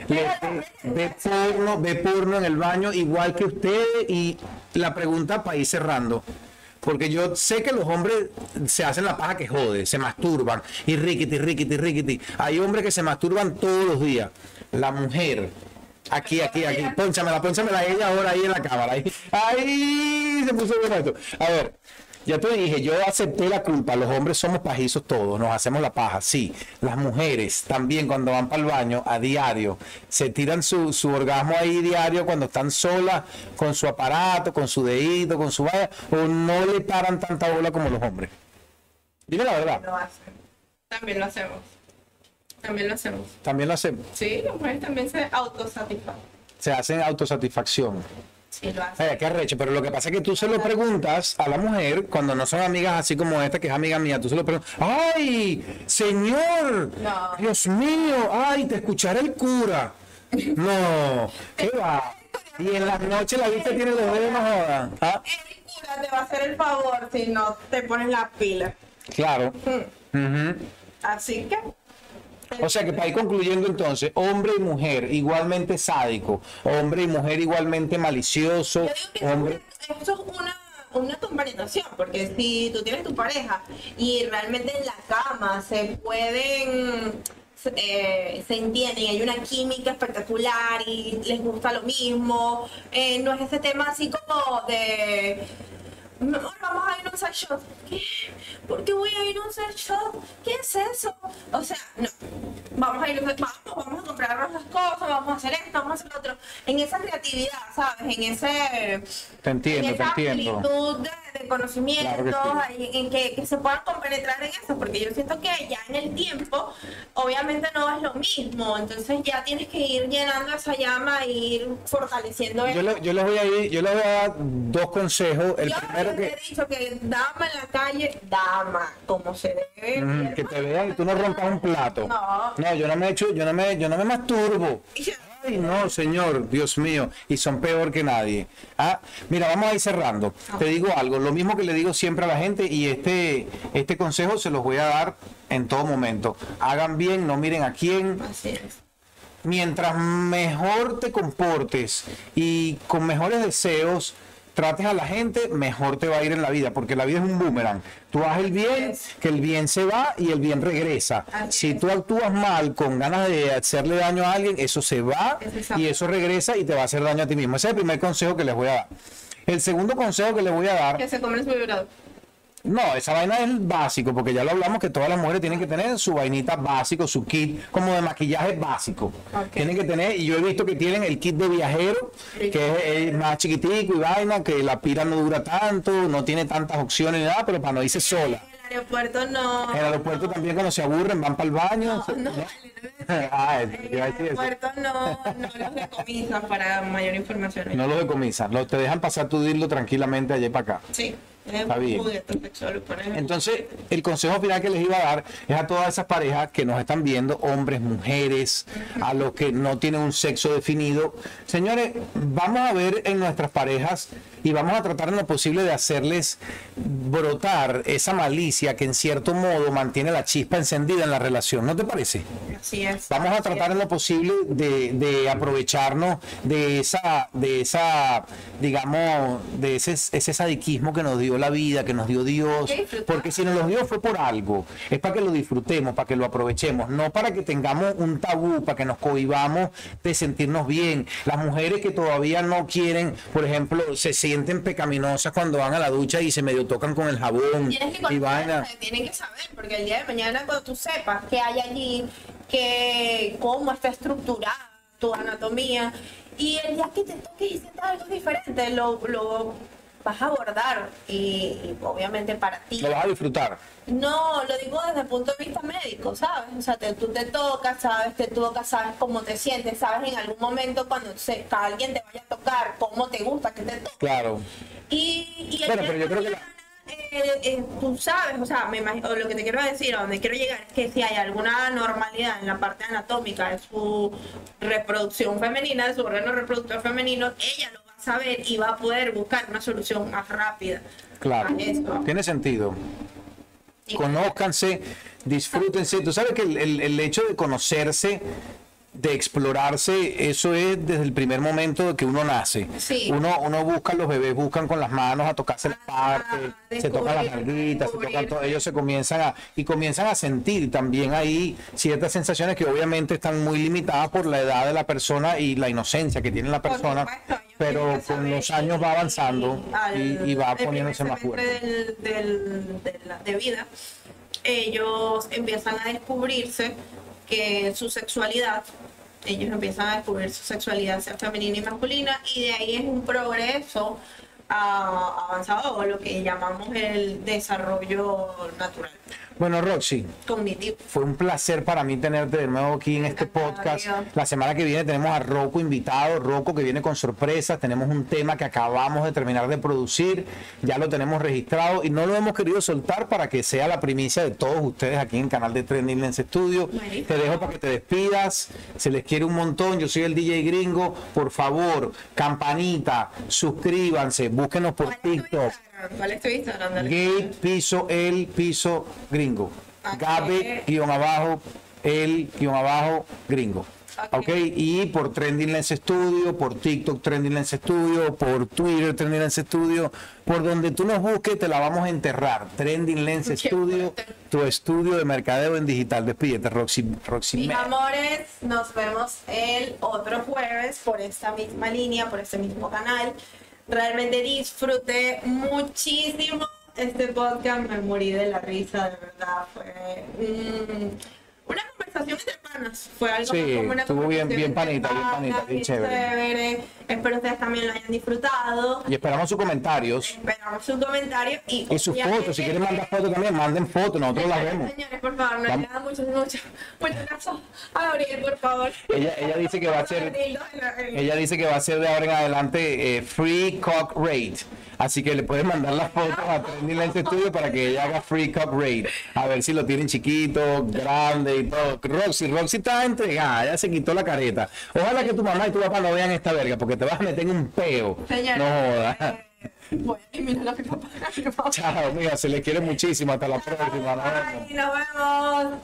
ve porno, ve porno en el baño igual que ustedes y la pregunta para ir cerrando. Porque yo sé que los hombres se hacen la paja que jode, se masturban. Y riquiti, riquiti, riquiti. Hay hombres que se masturban todos los días. La mujer. Aquí, aquí, aquí. Pónchamela, pónchamela ella ahora ahí en la cámara. Ahí, se puso bueno esto. A ver, ya te dije, yo acepté la culpa. Los hombres somos pajizos todos, nos hacemos la paja, sí. Las mujeres también cuando van para el baño a diario, se tiran su, su orgasmo ahí diario cuando están solas, con su aparato, con su dedito, con su valla, o no le paran tanta bola como los hombres. Dime la verdad, Lo hacen. También lo hacemos. También lo hacemos. también lo hacemos. Sí, las mujeres también se autosatisfacen. Se hacen autosatisfacción. Sí, lo hacen. Ay, qué arrecho, pero lo que pasa es que tú se lo preguntas a la mujer cuando no son amigas así como esta que es amiga mía, tú se lo preguntas, ¡ay, señor! No. Dios mío, ¡ay, te escuchará el cura! No, ¿qué va? Y en las noches la vista tiene los dedos no joda. ¿Ah? El cura te va a hacer el favor si no te pones la pila. Claro. Ujú. Así que O sea que para ir concluyendo entonces, hombre y mujer igualmente sádico, hombre y mujer igualmente malicioso, hombre... eso es una, una complementación, porque si tú tienes tu pareja y realmente en la cama se pueden, se, eh, se entienden, hay una química espectacular y les gusta lo mismo, eh, no es ese tema así como de... "Mi sex shop. ¿Qué? ¿Por qué voy a ir a un sex shop? ¿Qué es eso? O sea, no. Vamos a ir, vamos, vamos a comprarnos las cosas, vamos a hacer esto, vamos a hacer lo otro. En esa creatividad, ¿sabes? En ese Te entiendo, en te esa entiendo. amplitud de, de conocimiento, Claro que sí. ahí, en que, que se puedan compenetrar en eso, porque yo siento que ya en el tiempo, obviamente no es lo mismo, entonces ya tienes que ir llenando esa llama e ir fortaleciendo Yo, le- yo les voy a ir, yo les voy a dar dos consejos. El Yo primero que, he dicho que dama en la calle, dama, como se debe. Mm, que te vean y tú no rompas un plato. No. No, yo no me echo, yo no me, yo no me masturbo. Ay, no, señor, Dios mío, y son peor que nadie. Ah, mira, vamos a ir cerrando. Te digo algo, lo mismo que le digo siempre a la gente y este, este consejo se los voy a dar en todo momento. Hagan bien, no miren a quién, Así es. mientras mejor te comportes y con mejores deseos trates a la gente, mejor te va a ir en la vida, porque la vida es un boomerang. Tú haces el bien, que el bien se va y el bien regresa. Si tú actúas mal con ganas de hacerle daño a alguien, eso se va y eso regresa y te va a hacer daño a ti mismo. Ese es el primer consejo que les voy a dar. El segundo consejo que les voy a dar Que se comen su vibrador. No, esa vaina es básico, porque ya lo hablamos que todas las mujeres tienen que tener su vainita básico, su kit como de maquillaje básico. Tienen que tener, y yo he visto que tienen el kit de viajero, que es, es más chiquitico y vaina, que la pila no dura tanto, no tiene tantas opciones ni nada, pero para no irse sola. En el aeropuerto no. En el aeropuerto también cuando se aburren van para el baño. No, no, Ah, en el aeropuerto no, no los decomisan para mayor información. No los decomisan, lo, te dejan pasar tu dildo tranquilamente allá para acá. Sí, Está bien. Entonces, el consejo final que les iba a dar es a todas esas parejas que nos están viendo, hombres, mujeres, a los que no tienen un sexo definido. Señores, vamos a ver en nuestras parejas y vamos a tratar en lo posible de hacerles brotar esa malicia que en cierto modo mantiene la chispa encendida en la relación. ¿No te parece? Así es. Vamos a tratar en lo posible de, de aprovecharnos de esa, de esa, digamos, de ese, ese sadiquismo que nos dio la vida, que nos dio Dios. Que. Porque si nos lo dio fue por algo. Es para que lo disfrutemos, para que lo aprovechemos, no para que tengamos un tabú, para que nos cohibamos de sentirnos bien. Las mujeres que todavía no quieren, por ejemplo, se sienten pecaminosas cuando van a la ducha y se medio tocan con el jabón Tienes que y vaina. conocerse, tienen que saber, porque el día de mañana cuando tú sepas qué hay allí, que cómo está estructurada tu anatomía, y el día que te toques y sientas algo diferente, lo, lo vas a abordar y, y obviamente para ti. Lo vas a disfrutar. No, lo digo desde el punto de vista médico, ¿sabes? O sea, te- tú te tocas, sabes, te tocas, sabes cómo te sientes, sabes en algún momento cuando se, alguien te vaya a tocar, cómo te gusta que te toque. Claro. Y, y el Bueno, pero yo creo que la- eh, eh, tú sabes, o sea, me imagino, o lo que te quiero decir, a donde quiero llegar es que si hay alguna normalidad en la parte anatómica de su reproducción femenina, de su órgano reproductor femenino, ella lo saber y va a poder buscar una solución más rápida. Claro, tiene sentido. Conózcanse, disfrútense. Tú sabes que el, el- el hecho de conocerse, de explorarse, eso es desde el primer momento de que uno nace. Sí. Uno, uno busca, los bebés buscan con las manos a tocarse las partes, se tocan las nalguitas, se tocan todo, ellos se comienzan a, y comienzan a sentir también ahí ciertas sensaciones que obviamente están muy limitadas por la edad de la persona y la inocencia que tiene la persona, supuesto, pero con los años va y- avanzando al- y, va poniéndose más fuerte. Del, del- de, la- de vida, ellos empiezan a descubrirse que su sexualidad, ellos empiezan a descubrir su sexualidad sea femenina y masculina, y de ahí es un progreso ah, avanzado, lo que llamamos el desarrollo natural, Bueno, Roxy, cognitivo. Fue un placer para mí tenerte de nuevo aquí en este podcast. La semana que viene tenemos a Rocco invitado, Rocco que viene con sorpresas. Tenemos un tema que acabamos de terminar de producir, ya lo tenemos registrado y no lo hemos querido soltar para que sea la primicia de todos ustedes aquí en el canal de Trending Lens Studio. Te dejo para que te despidas. Se les quiere un montón. Yo soy el DJ Gringo. Por favor, campanita, suscríbanse, búsquenos por ¿Cuál es tu TikTok. ¿Cuál es tu Instagram? Dale. Gay piso el piso gringo. Gabe guion abajo el guion abajo gringo. Ok. ok, y por Trending Lens Studio, por TikTok Trending Lens Studio, por Twitter Trending Lens Studio, por donde tú nos busques te la vamos a enterrar. Trending Lens Qué Studio, fuerte. tu estudio de mercadeo en digital. Despídete, Roxy. Roxy Mis amores, nos vemos el otro jueves por esta misma línea, por este mismo canal. Realmente disfruté muchísimo este podcast, me morí de la risa, de verdad. Fue mm, una conversación entre panas. Fue algo Sí, como una estuvo bien- bien panita, bien panita, bien chévere. Espero ustedes también lo hayan disfrutado. Y esperamos sus comentarios Esperamos su comentario y, y sus fotos. Si quieren mandar fotos también, manden fotos, nosotros las vemos. Señores, por favor, nos Vamos. quedan muchos, muchos, muchos casos a Gabriel, por favor. Ella, ella dice que va a ser Ella dice que va a ser de ahora en adelante eh, Free Cock Rate. Así que le pueden mandar las fotos a Trending Lens Studio para que ella haga Free Cock Rate. A ver si lo tienen chiquito, grande y todo. Roxy, Roxy está entregada, ya se quitó la careta. Ojalá que tu mamá y tu papá no vean esta verga, porque te vas a meter en un peo. Señora, No jodas. eh, voy a eliminar a mi papá. Chao, mija, se les quiere muchísimo. Hasta la próxima. Ay, nos vemos.